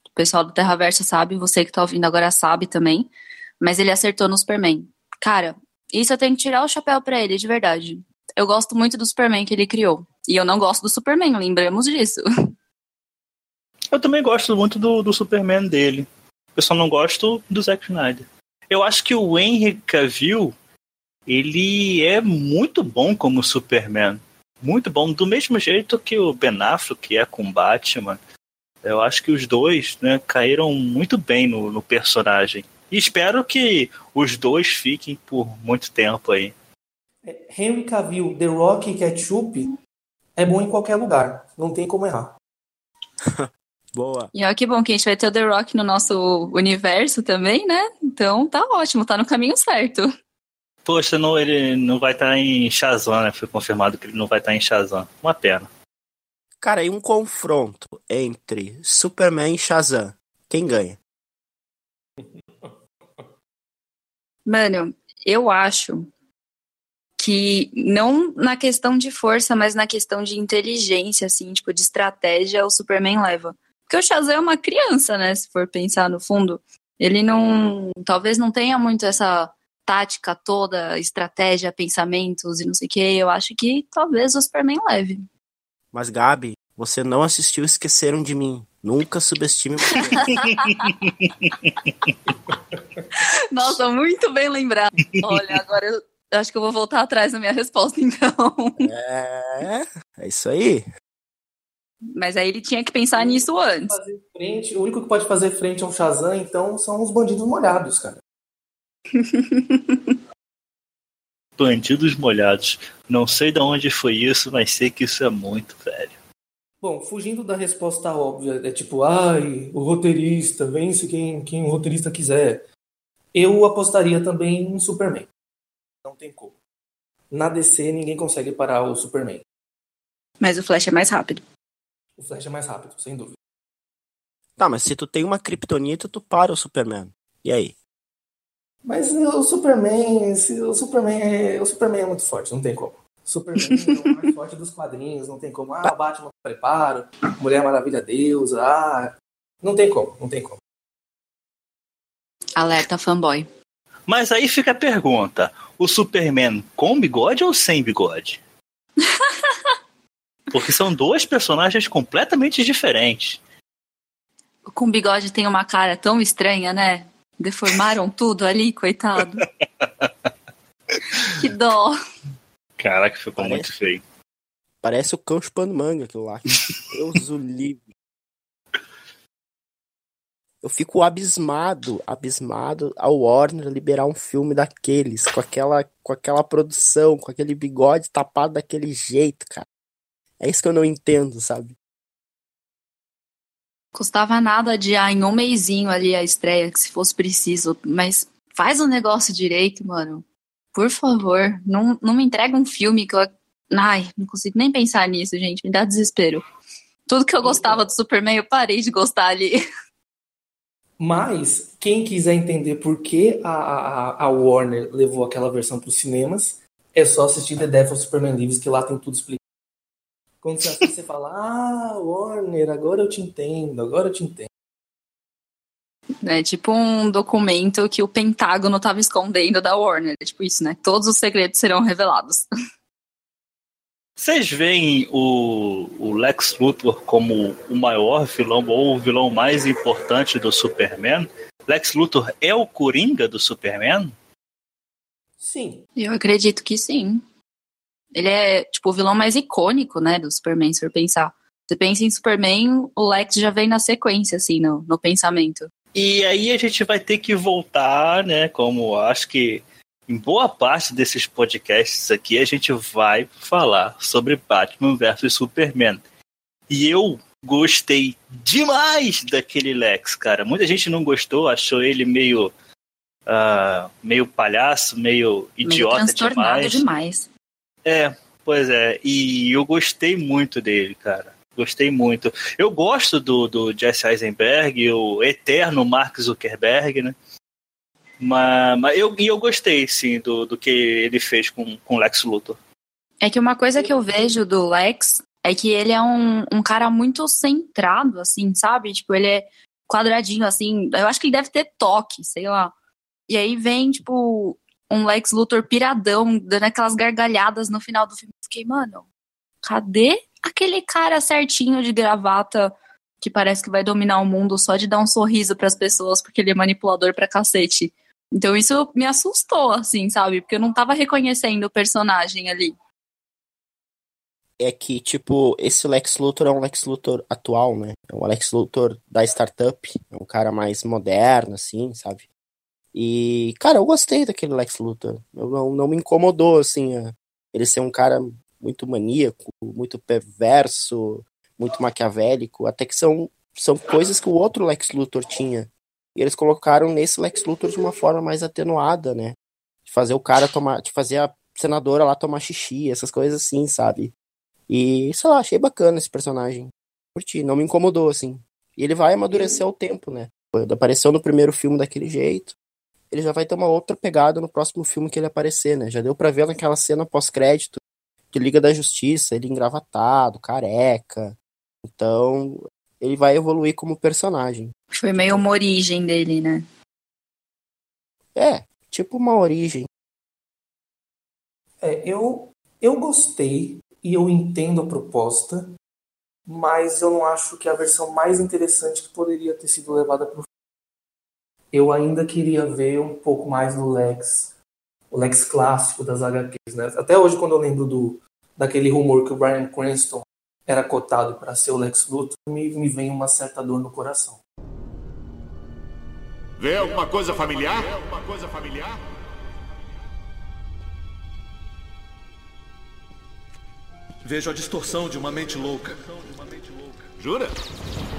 o pessoal do Terraversa sabe, você que tá ouvindo agora sabe também, mas ele acertou no Superman. Cara, isso eu tenho que tirar o chapéu para ele, de verdade. Eu gosto muito do Superman que ele criou. E eu não gosto do Superman, lembramos disso. Eu também gosto muito do, do Superman dele. Eu só não gosto do Zack Snyder. Eu acho que o Henry Cavill, ele é muito bom como Superman. Muito bom, do mesmo jeito que o Ben Affleck é com Batman. Eu acho que os dois né, caíram muito bem no, no personagem. E espero que os dois fiquem por muito tempo aí. É, Henry Cavill, The Rock e Ketchup é bom em qualquer lugar. Não tem como errar. Boa. E olha que bom que a gente vai ter o The Rock no nosso universo também, né? Então tá ótimo, tá no caminho certo. Poxa, não, ele não vai estar tá em Shazam, né? Foi confirmado que ele não vai estar tá em Shazam. Uma pena. Cara, e um confronto entre Superman e Shazam? Quem ganha? Mano, eu acho que não na questão de força, mas na questão de inteligência, assim, tipo, de estratégia, o Superman leva. Porque o Shazam é uma criança, né? Se for pensar no fundo. Ele não. Talvez não tenha muito essa tática toda, estratégia, pensamentos e não sei o que. Eu acho que talvez o Superman leve. Mas, Gabi, Você não assistiu Esqueceram de Mim. Nunca subestime Nossa, muito bem lembrado. Olha, agora eu acho que eu vou voltar atrás na minha resposta, então. É, é isso aí. Mas aí ele tinha que pensar nisso antes. Fazer frente, o único que pode fazer frente ao Shazam, então, são os bandidos molhados, cara. Bandidos molhados. Não sei de onde foi isso, mas sei que isso é muito velho. Bom, fugindo da resposta óbvia, é tipo, ai, o roteirista, vence quem, quem o roteirista quiser. Eu apostaria também em Superman. Não tem como. Na DC, ninguém consegue parar o Superman. Mas o Flash é mais rápido. O Flash é mais rápido, sem dúvida. Tá, mas se tu tem uma kriptonita, tu para o Superman. E aí? Mas o Superman, o Superman é, o Superman é muito forte, não tem como. O Superman é o mais forte dos quadrinhos, não tem como. Ah, Batman preparo, Mulher Maravilha deusa, ah, não tem como, não tem como. Alerta fanboy. Mas aí fica a pergunta: o Superman com bigode ou sem bigode? Porque são dois personagens completamente diferentes. Com bigode tem uma cara tão estranha, né? Deformaram tudo ali, coitado. que dó. Caraca, ficou Parece- muito feio. Parece o cão chupando manga aquilo lá. Deus o livre. Eu fico abismado, abismado ao Warner liberar um filme daqueles, com aquela, com aquela produção, com aquele bigode tapado daquele jeito, cara. É isso que eu não entendo, sabe? Custava nada adiar em um mêsinho ali a estreia, se fosse preciso. Mas faz o negócio direito, mano. Por favor, não, não me entrega um filme que eu. Ai, não consigo nem pensar nisso, gente. Me dá desespero. Tudo que eu gostava do Superman, eu parei de gostar ali. Mas, quem quiser entender por que a, a, a Warner levou aquela versão para os cinemas, é só assistir The of Superman Lives, que lá tem tudo explicado. Quando você assiste, você fala, ah, Warner, agora eu te entendo, agora eu te entendo. É tipo um documento que o Pentágono tava escondendo da Warner. É tipo isso, né? Todos os segredos serão revelados. Vocês veem o, o Lex Luthor como o maior vilão ou o vilão mais importante do Superman? Lex Luthor é o Coringa do Superman? Sim, Eu acredito que sim. Ele é, tipo, o vilão mais icônico, né, do Superman, se for pensar. Você pensa em Superman, o Lex já vem na sequência, assim, no, no pensamento. E aí a gente vai ter que voltar, né? Como acho que em boa parte desses podcasts aqui a gente vai falar sobre Batman versus Superman. E eu gostei demais daquele Lex, cara. Muita gente não gostou, achou ele meio ah, meio palhaço, meio Meio idiota transtornado demais. demais. É, pois é. E eu gostei muito dele, cara. Gostei muito. Eu gosto do, do Jesse Eisenberg, o eterno Mark Zuckerberg, né? Mas, mas eu, e eu gostei, sim, do, do que ele fez com com Lex Luthor. É que uma coisa que eu vejo do Lex é que ele é um, um cara muito centrado, assim, sabe? Tipo, ele é quadradinho, assim. Eu acho que ele deve ter toque, sei lá. E aí vem, tipo, um Lex Luthor piradão, dando aquelas gargalhadas no final do filme. Fiquei, mano, cadê aquele cara certinho de gravata que parece que vai dominar o mundo só de dar um sorriso pras pessoas porque ele é manipulador pra cacete? Então isso me assustou, assim, sabe? Porque eu não tava reconhecendo o personagem ali. É que, tipo, esse Lex Luthor é um Lex Luthor atual, né? É um Lex Luthor da startup. É um cara mais moderno, assim, sabe? E, cara, eu gostei daquele Lex Luthor. Eu não, não me incomodou, assim, ele ser um cara muito maníaco, muito perverso, muito maquiavélico. Até que são, são coisas que o outro Lex Luthor tinha. E eles colocaram nesse Lex Luthor de uma forma mais atenuada, né? De fazer o cara tomar. De fazer a senadora lá tomar xixi, essas coisas assim, sabe? E, sei lá, achei bacana esse personagem. Curti, não me incomodou, assim. E ele vai amadurecer ao tempo, né? Quando apareceu no primeiro filme daquele jeito, ele já vai ter uma outra pegada no próximo filme que ele aparecer, né? Já deu pra ver naquela cena pós-crédito de Liga da Justiça, ele engravatado, careca. Então, ele vai evoluir como personagem. Foi meio uma origem dele, né? É, tipo uma origem. É, eu, eu gostei e eu entendo a proposta, mas eu não acho que é a versão mais interessante que poderia ter sido levada para o Eu ainda queria ver um pouco mais do Lex, o Lex clássico das HQs, né? Até hoje, quando eu lembro do daquele rumor que o Brian Cranston era cotado para ser o Lex Luthor, me, me vem uma certa dor no coração. Vê alguma coisa familiar? Vê alguma coisa familiar? Vejo a distorção de uma mente louca. Jura?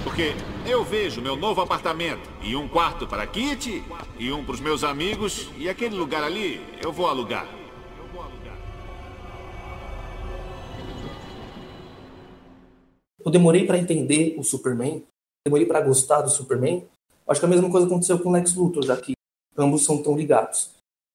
Porque eu vejo meu novo apartamento e um quarto para Kitty e um para os meus amigos e aquele lugar ali eu vou alugar. Eu demorei para entender o Superman, demorei para gostar do Superman. Acho que a mesma coisa aconteceu com o Lex Luthor, já que ambos são tão ligados.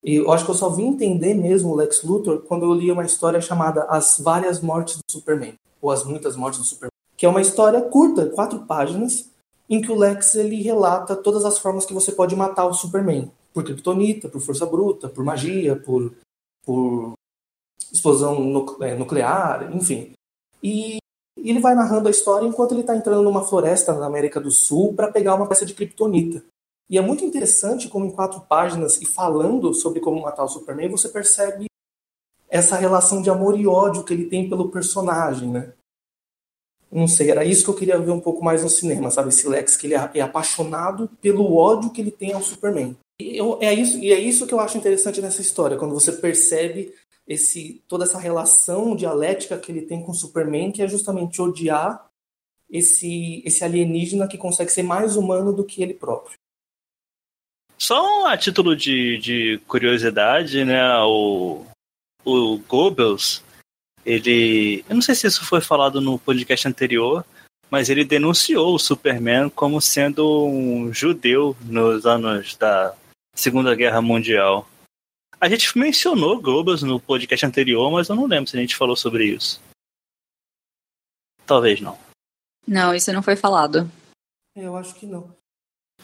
E eu acho que eu só vim entender mesmo o Lex Luthor quando eu li uma história chamada As Várias Mortes do Superman, ou As Muitas Mortes do Superman, que é uma história curta, quatro páginas, em que o Lex ele relata todas as formas que você pode matar o Superman, por kryptonita, por força bruta, por magia, por, por explosão é, nuclear, enfim. E ele vai narrando a história enquanto ele está entrando numa floresta na América do Sul para pegar uma peça de kryptonita. E é muito interessante como em quatro páginas e falando sobre como matar o Superman, você percebe essa relação de amor e ódio que ele tem pelo personagem, né? Não sei, era isso que eu queria ver um pouco mais no cinema, sabe? Esse Lex que ele é, é apaixonado pelo ódio que ele tem ao Superman. E, eu, é isso, e é isso que eu acho interessante nessa história, quando você percebe esse toda essa relação dialética que ele tem com o Superman, que é justamente odiar esse, esse alienígena que consegue ser mais humano do que ele próprio. Só a título de, de curiosidade, né? O, o Goebbels, ele. Eu não sei se isso foi falado no podcast anterior, mas ele denunciou o Superman como sendo um judeu nos anos da Segunda Guerra Mundial. A gente mencionou Goebbels no podcast anterior, mas eu não lembro se a gente falou sobre isso. Talvez não. Não, isso não foi falado. Eu acho que não.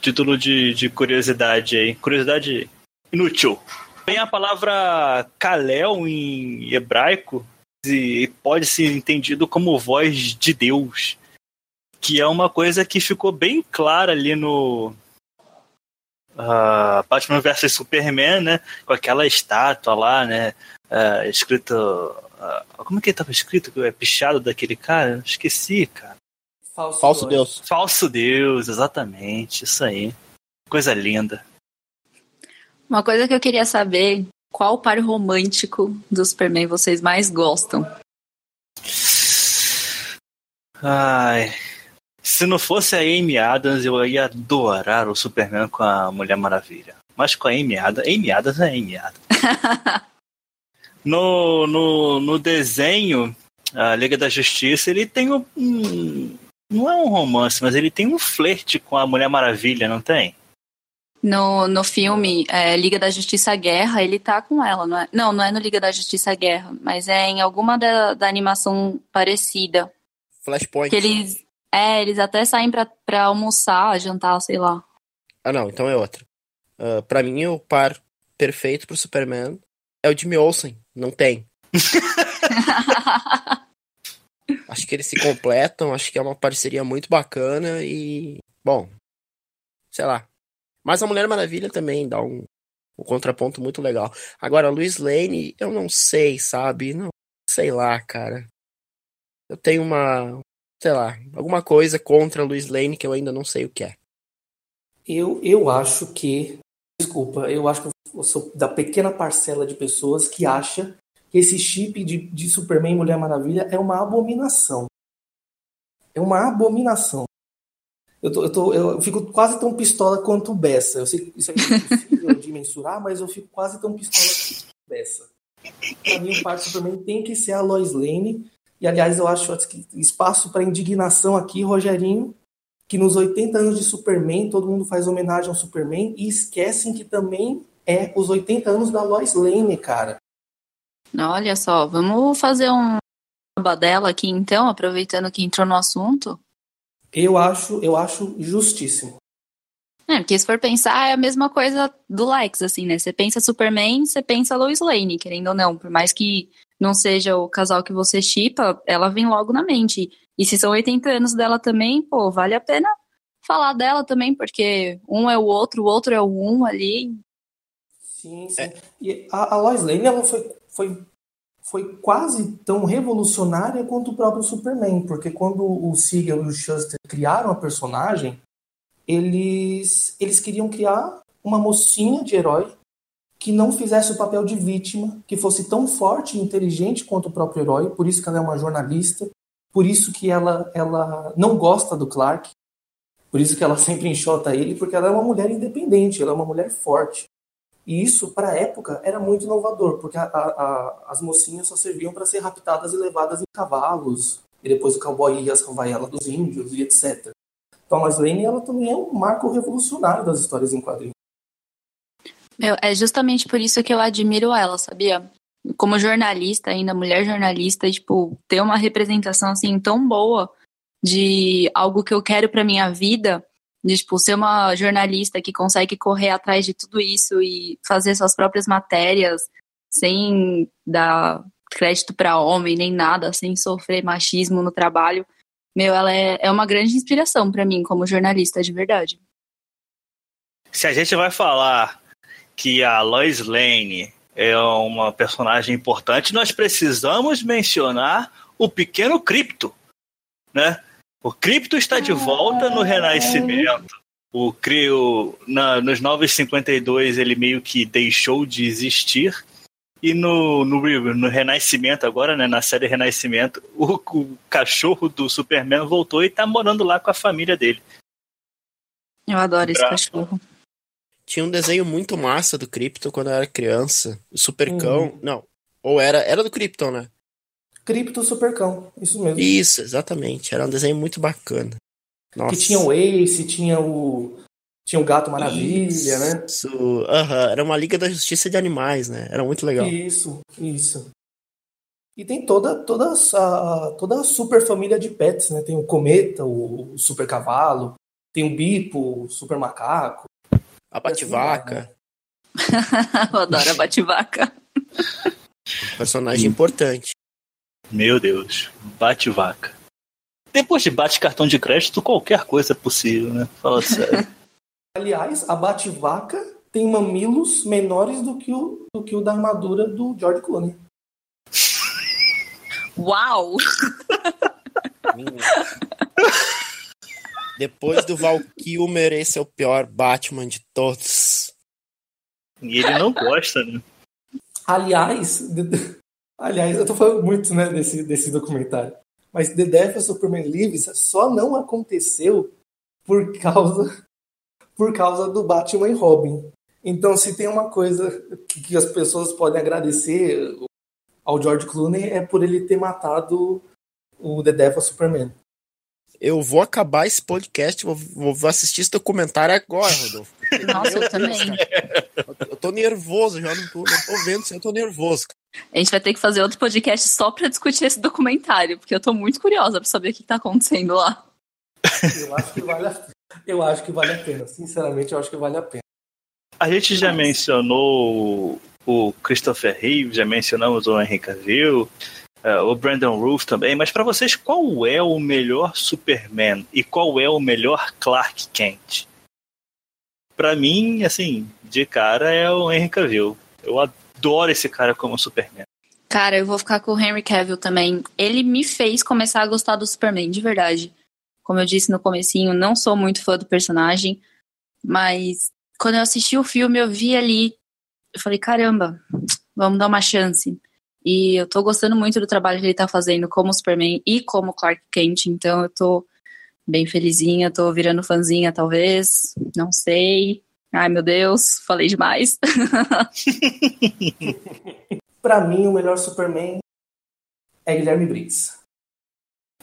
Título de, de curiosidade aí. Curiosidade inútil. Tem a palavra Kalel em hebraico e pode ser entendido como voz de Deus. Que é uma coisa que ficou bem clara ali no, uh, Batman vs Superman, né? Com aquela estátua lá, né? Uh, escrito. Uh, como é que estava escrito? É pichado daquele cara? Esqueci, cara. Falso, Falso Deus. Deus. Falso Deus, exatamente. Isso aí. Coisa linda. Uma coisa que eu queria saber: qual par romântico do Superman vocês mais gostam? Ai. Se não fosse a Amy Adams, eu ia adorar o Superman com a Mulher Maravilha. Mas com a Amy Adams, Amy Adams é Amy Adams. no, no, no desenho, a Liga da Justiça, ele tem um, não é um romance, mas ele tem um flerte com a Mulher Maravilha, não tem? No, no filme é, Liga da Justiça Guerra, ele tá com ela, não é? Não, não é no Liga da Justiça Guerra, mas é em alguma da, da animação parecida. Flashpoint. Que eles, é, eles até saem pra, pra almoçar, jantar, sei lá. Ah, não, então é outra. Uh, pra mim, o par perfeito pro Superman é o Jimmy Olsen. Não tem. Acho que eles se completam, acho que é uma parceria muito bacana e, bom, sei lá. Mas a Mulher Maravilha também dá um, um contraponto muito legal. Agora, a Luiz Lane, eu não sei, sabe? Não sei lá, cara. Eu tenho uma, sei lá, alguma coisa contra a Luiz Lane que eu ainda não sei o que é. Eu, eu acho que, desculpa, eu acho que eu sou da pequena parcela de pessoas que acha que esse chip de, de Superman e Mulher Maravilha é uma abominação. É uma abominação. Eu, tô, eu, tô, eu fico quase tão pistola quanto o Bessa. Eu sei que isso é impossível de mensurar, mas eu fico quase tão pistola quanto o Bessa. Pra mim, o Superman tem que ser a Lois Lane. E, aliás, eu acho que espaço para indignação aqui, Rogerinho, que nos 80 anos de Superman, todo mundo faz homenagem ao Superman e esquecem que também é os 80 anos da Lois Lane, cara. Olha só, vamos fazer um badela aqui então, aproveitando que entrou no assunto. Eu acho, eu acho justíssimo. É, porque se for pensar, é a mesma coisa do Lex, assim, né? Você pensa Superman, você pensa Lois Lane, querendo ou não. Por mais que não seja o casal que você chipa, ela vem logo na mente. E se são 80 anos dela também, pô, vale a pena falar dela também, porque um é o outro, o outro é o um ali. Sim, sim. É. E a, a Lois Lane, ela foi, foi, foi quase tão revolucionária quanto o próprio Superman, porque quando o Siegel e o Shuster criaram a personagem, eles, eles queriam criar uma mocinha de herói que não fizesse o papel de vítima, que fosse tão forte e inteligente quanto o próprio herói, por isso que ela é uma jornalista, por isso que ela, ela não gosta do Clark, por isso que ela sempre enxota ele, porque ela é uma mulher independente, ela é uma mulher forte. E isso, para a época, era muito inovador, porque a, a, as mocinhas só serviam para ser raptadas e levadas em cavalos, e depois o cowboy ia salvar ela dos índios e etc. A Lane, ela também é um marco revolucionário das histórias em quadrinhos. Meu, é justamente por isso que eu admiro ela, sabia? Como jornalista, ainda mulher jornalista, tipo, ter uma representação assim tão boa de algo que eu quero para minha vida, de tipo, ser uma jornalista que consegue correr atrás de tudo isso e fazer suas próprias matérias sem dar crédito para homem nem nada, sem sofrer machismo no trabalho. Meu, ela é, é uma grande inspiração para mim como jornalista, de verdade. Se a gente vai falar que a Lois Lane é uma personagem importante, nós precisamos mencionar o pequeno Cripto, né? O Cripto está de volta no Renascimento. O Crio, na, nos 952, ele meio que deixou de existir. E no, no, no Renascimento, agora, né, na série Renascimento, o, o cachorro do Superman voltou e tá morando lá com a família dele. Eu adoro esse cachorro. Tinha um desenho muito massa do Krypton quando eu era criança. O Supercão. Uhum. Não. Ou era. Era do Krypton, né? Krypton Supercão. Isso mesmo. Isso, exatamente. Era um desenho muito bacana. Nossa. Que tinha o Ace, tinha o. Tinha o Gato Maravilha, isso, né? Isso. Uhum. Era uma Liga da Justiça de Animais, né? Era muito legal. Isso, isso. E tem toda, toda, a, toda a super família de pets, né? Tem o Cometa, o Super Cavalo, tem o Bipo, o Super Macaco. A Bativaca. Eu adoro a Bativaca. Personagem importante. Meu Deus, Bate-vaca. Depois de bate cartão de crédito, qualquer coisa é possível, né? Fala sério. Aliás, a Bate-vaca tem mamilos menores do que, o, do que o da armadura do George Clooney. Uau! Depois do Val Kilmer, esse é o pior Batman de todos. E ele não gosta, né? Aliás, aliás, eu tô falando muito, né, desse, desse documentário. Mas The Death of Superman Lives só não aconteceu por causa por causa do Batman e Robin. Então, se tem uma coisa que, que as pessoas podem agradecer ao George Clooney é por ele ter matado o The Death of Superman. Eu vou acabar esse podcast, vou, vou assistir esse documentário agora, Rodolfo. Nossa, eu também. Eu tô nervoso, já não tô, não tô vendo, eu tô nervoso. A gente vai ter que fazer outro podcast só pra discutir esse documentário, porque eu tô muito curiosa pra saber o que tá acontecendo lá. Eu acho que vale a, eu acho que vale a pena. Sinceramente, eu acho que vale a pena. A gente já mencionou o Christopher Reeve, já mencionamos o Henry Cavill, uh, o Brandon Roof também, mas para vocês, qual é o melhor Superman e qual é o melhor Clark Kent? Para mim, assim, de cara é o Henry Cavill. Eu adoro esse cara como Superman. Cara, eu vou ficar com o Henry Cavill também. Ele me fez começar a gostar do Superman, de verdade. Como eu disse no comecinho, não sou muito fã do personagem, mas quando eu assisti o filme, eu vi ali, eu falei, caramba, vamos dar uma chance. E eu tô gostando muito do trabalho que ele tá fazendo como Superman e como Clark Kent, então eu tô bem felizinha, tô virando fãzinha talvez, não sei. Ai meu Deus, falei demais. para mim, o melhor Superman é Guilherme Briggs.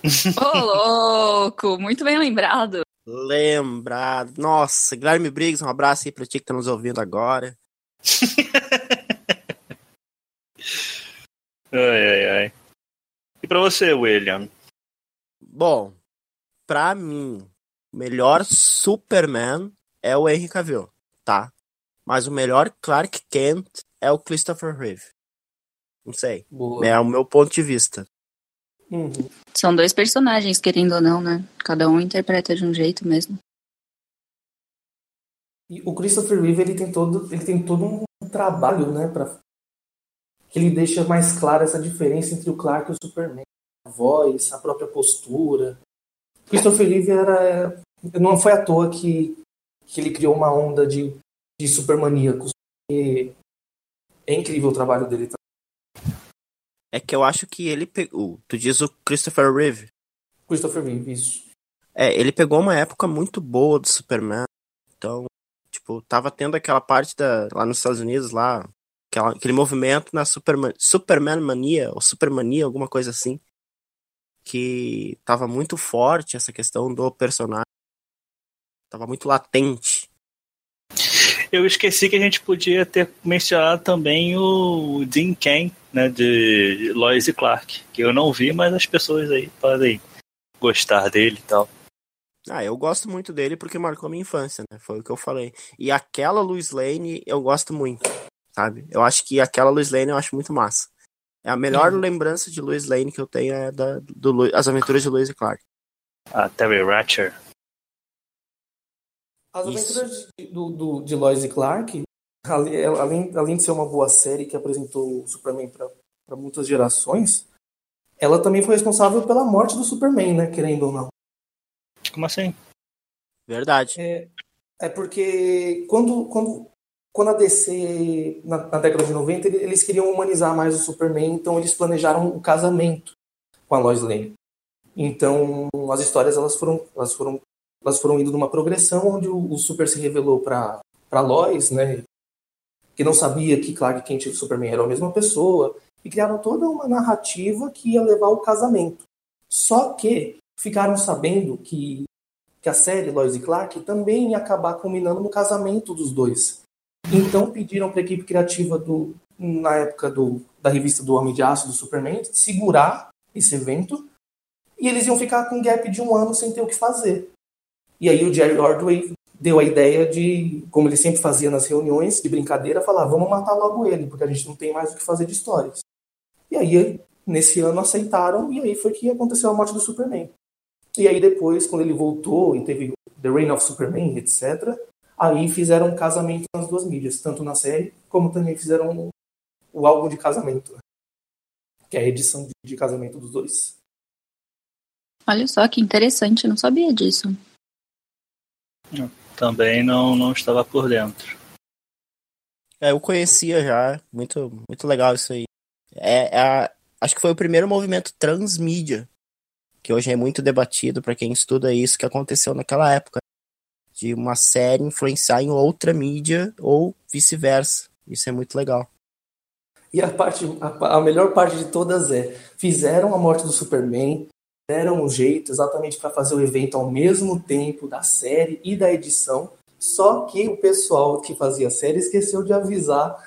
Ô, oh, louco! Muito bem lembrado. Lembrado. Nossa, Guilherme Briggs, um abraço aí pra ti que tá nos ouvindo agora. Ai, ai, ai. E pra você, William? Bom, pra mim, o melhor Superman é o Henry Cavill, tá? Mas o melhor Clark Kent é o Christopher Reeve. Não sei. Boa. É o meu ponto de vista. Uhum. São dois personagens, querendo ou não, né? Cada um interpreta de um jeito mesmo. E o Christopher Reeve ele tem todo, ele tem todo um trabalho, né, para que ele deixa mais clara essa diferença entre o Clark e o Superman, a voz, a própria postura. Christopher Reeve era não foi à toa que, que ele criou uma onda de, de supermaníacos. E é incrível o trabalho dele. É que eu acho que ele pegou. Tu diz o Christopher Reeve. Christopher Reeve, isso. É, ele pegou uma época muito boa do Superman. Então, tipo, tava tendo aquela parte da, lá nos Estados Unidos, lá, aquela, aquele movimento na Superman, Superman Mania, ou Supermania, alguma coisa assim. Que tava muito forte essa questão do personagem. Tava muito latente. Eu esqueci que a gente podia ter mencionado também o Dean Cain, né, de Lois e Clark, que eu não vi, mas as pessoas aí podem gostar dele e tal. Ah, eu gosto muito dele porque marcou minha infância, né? Foi o que eu falei. E aquela Lois Lane eu gosto muito, sabe? Eu acho que aquela Lois Lane eu acho muito massa. É a melhor uhum. lembrança de Lois Lane que eu tenho é da do, As Aventuras de Lois e Clark. A Terry Ratcher. As aventuras de, do, do, de Lois e Clark, além, além de ser uma boa série que apresentou o Superman para muitas gerações, ela também foi responsável pela morte do Superman, né? Querendo ou não. Como assim? Verdade. É, é porque quando, quando, quando a DC, na, na, década de 90, eles queriam humanizar mais o Superman, então eles planejaram o casamento com a Lois Lane. Então, as histórias elas foram, elas foram elas foram indo numa progressão onde o, o Super se revelou para Lois, né? Que não sabia que Clark Kent e o Superman eram a mesma pessoa. E criaram toda uma narrativa que ia levar ao casamento. Só que ficaram sabendo que, que a série Lois e Clark também ia acabar culminando no casamento dos dois. Então pediram para a equipe criativa do, na época do, da revista do Homem de Aço do Superman segurar esse evento e eles iam ficar com um gap de um ano sem ter o que fazer. E aí o Jerry Ordway deu a ideia de, como ele sempre fazia nas reuniões, de brincadeira, falar, vamos matar logo ele, porque a gente não tem mais o que fazer de histórias. E aí, nesse ano, aceitaram, e aí foi que aconteceu a morte do Superman. E aí depois, quando ele voltou e teve The Reign of Superman, etc., aí fizeram um casamento nas duas mídias, tanto na série, como também fizeram o álbum de casamento, que é a edição de casamento dos dois. Olha só que interessante, não sabia disso. Também não, não estava por dentro. É, eu conhecia já, muito, muito legal isso aí. É, é acho que foi o primeiro movimento transmídia, que hoje é muito debatido para quem estuda isso, que aconteceu naquela época. De uma série influenciar em outra mídia ou vice-versa. Isso é muito legal. E a parte, a, a melhor parte de todas é, fizeram a morte do Superman, deram um jeito exatamente para fazer o evento ao mesmo tempo da série e da edição, só que o pessoal que fazia a série esqueceu de avisar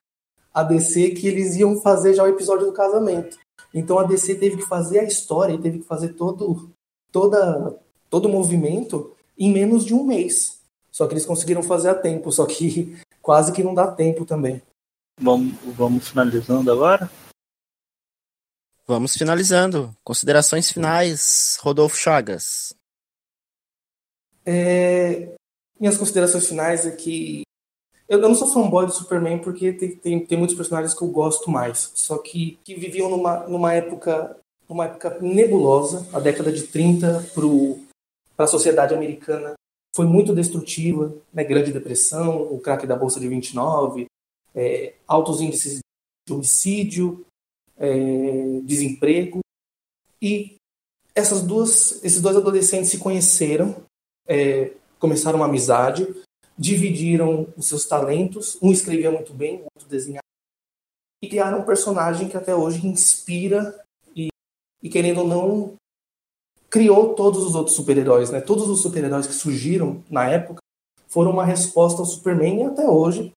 a DC que eles iam fazer já o episódio do casamento. Então a DC teve que fazer a história e teve que fazer todo, toda, todo o movimento em menos de um mês. Só que eles conseguiram fazer a tempo, só que quase que não dá tempo também. Vamos, vamos finalizando agora? Vamos finalizando. Considerações finais, Rodolfo Chagas. É, minhas considerações finais é que eu, não sou fanboy do Superman porque tem, tem, tem, muitos personagens que eu gosto mais. Só que, que viviam numa, numa época numa época nebulosa, a década de 30 para a sociedade americana foi muito destrutiva, né? Grande Depressão, o crack da Bolsa de 29, é, altos índices de homicídio, é, desemprego. E essas duas, esses dois adolescentes se conheceram, é, começaram uma amizade, dividiram os seus talentos. Um escrevia muito bem, o outro desenhava. E criaram um personagem que até hoje inspira e, e querendo ou não, criou todos os outros super-heróis. Né? Todos os super-heróis que surgiram na época foram uma resposta ao Superman e até hoje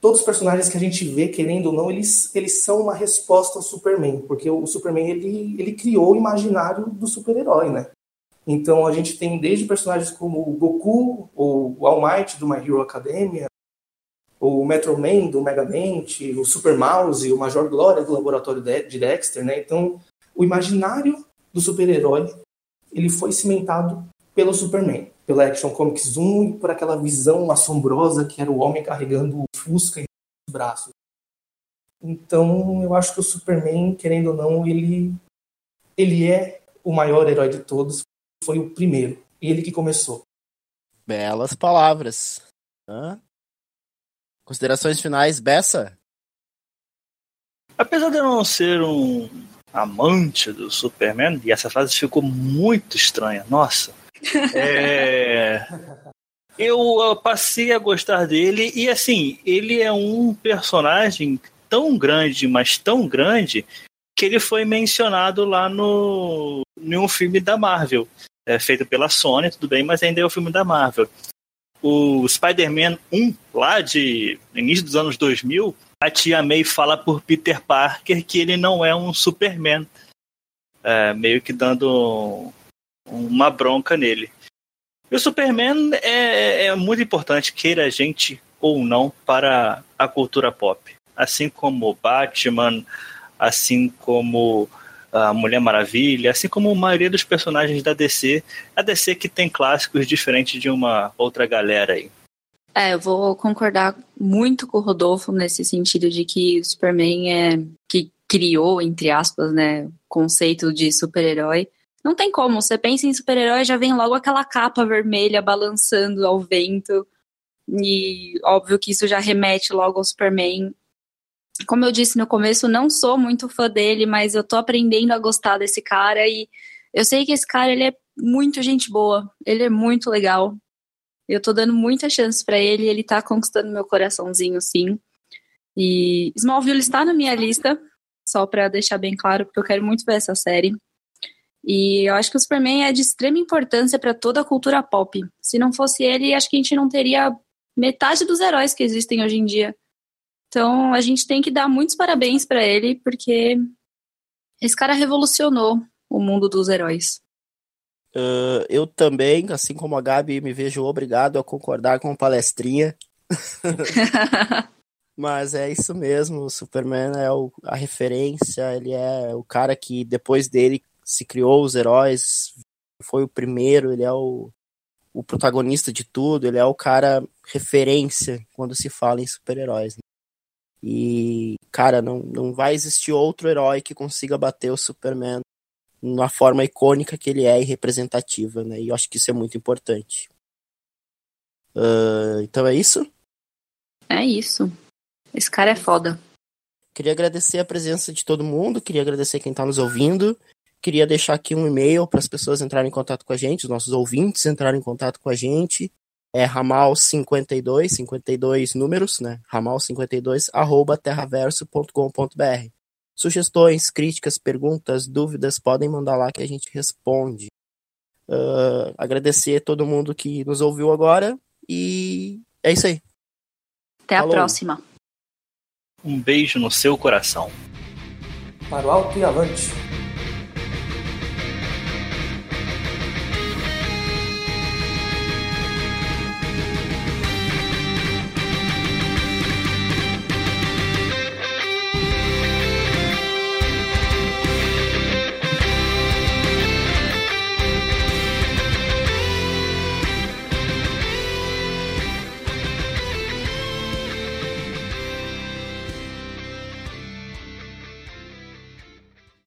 todos os personagens que a gente vê, querendo ou não, eles, eles são uma resposta ao Superman, porque o Superman ele, ele criou o imaginário do super-herói, né? Então a gente tem desde personagens como o Goku, ou o All Might do My Hero Academia, o Metro Man do Megamente, o Super Mouse, o Major Glória do Laboratório de Dexter, né? Então o imaginário do super-herói, ele foi cimentado pelo Superman, pelo Action Comics 1 e por aquela visão assombrosa que era o homem carregando o Fusca em braços. Então, eu acho que o Superman, querendo ou não, ele ele é o maior herói de todos, foi o primeiro, ele que começou. Belas palavras. Hã? Considerações finais, Bessa? Apesar de eu não ser um amante do Superman, e essa frase ficou muito estranha, nossa. É... eu passei a gostar dele, e assim, ele é um personagem tão grande, mas tão grande, que ele foi mencionado lá no em um filme da Marvel, é, feito pela Sony, tudo bem, mas ainda é o um filme da Marvel. O Spider-Man 1, lá de início dos anos 2000, a tia May fala por Peter Parker que ele não é um Superman, é, meio que dando uma bronca nele. E o Superman é, é muito importante, queira a gente ou não, para a cultura pop. Assim como Batman, assim como a Mulher Maravilha, assim como a maioria dos personagens da DC, a DC que tem clássicos diferentes de uma outra galera aí. É, eu vou concordar muito com o Rodolfo nesse sentido de que o Superman é que criou, entre aspas, né, conceito de super-herói. Não tem como, você pensa em super-herói, já vem logo aquela capa vermelha balançando ao vento. E óbvio que isso já remete logo ao Superman. Como eu disse no começo, não sou muito fã dele, mas eu tô aprendendo a gostar desse cara e eu sei que esse cara ele é muito gente boa, ele é muito legal. Eu tô dando muitas chances para ele ele tá conquistando meu coraçãozinho, sim. E Smallville está na minha lista, só para deixar bem claro, porque eu quero muito ver essa série. E eu acho que o Superman é de extrema importância para toda a cultura pop. Se não fosse ele, acho que a gente não teria metade dos heróis que existem hoje em dia. Então a gente tem que dar muitos parabéns para ele, porque esse cara revolucionou o mundo dos heróis. Uh, eu também, assim como a Gabi, me vejo obrigado a concordar com palestrinha. Mas é isso mesmo, o Superman é o, a referência, ele é o cara que depois dele se criou os heróis, foi o primeiro, ele é o, o protagonista de tudo, ele é o cara referência quando se fala em super-heróis. Né? E, cara, não, não vai existir outro herói que consiga bater o Superman na forma icônica que ele é e representativa, né? E eu acho que isso é muito importante. Uh, então é isso? É isso. Esse cara é foda. Queria agradecer a presença de todo mundo, queria agradecer quem está nos ouvindo. Queria deixar aqui um e-mail para as pessoas entrarem em contato com a gente, os nossos ouvintes entrarem em contato com a gente. É ramal52, 52 números, né? ramal52, arroba terraverso.com.br. Sugestões, críticas, perguntas, dúvidas, podem mandar lá que a gente responde. Uh, agradecer a todo mundo que nos ouviu agora e é isso aí. Até Falou. a próxima. Um beijo no seu coração. Para o alto e avante.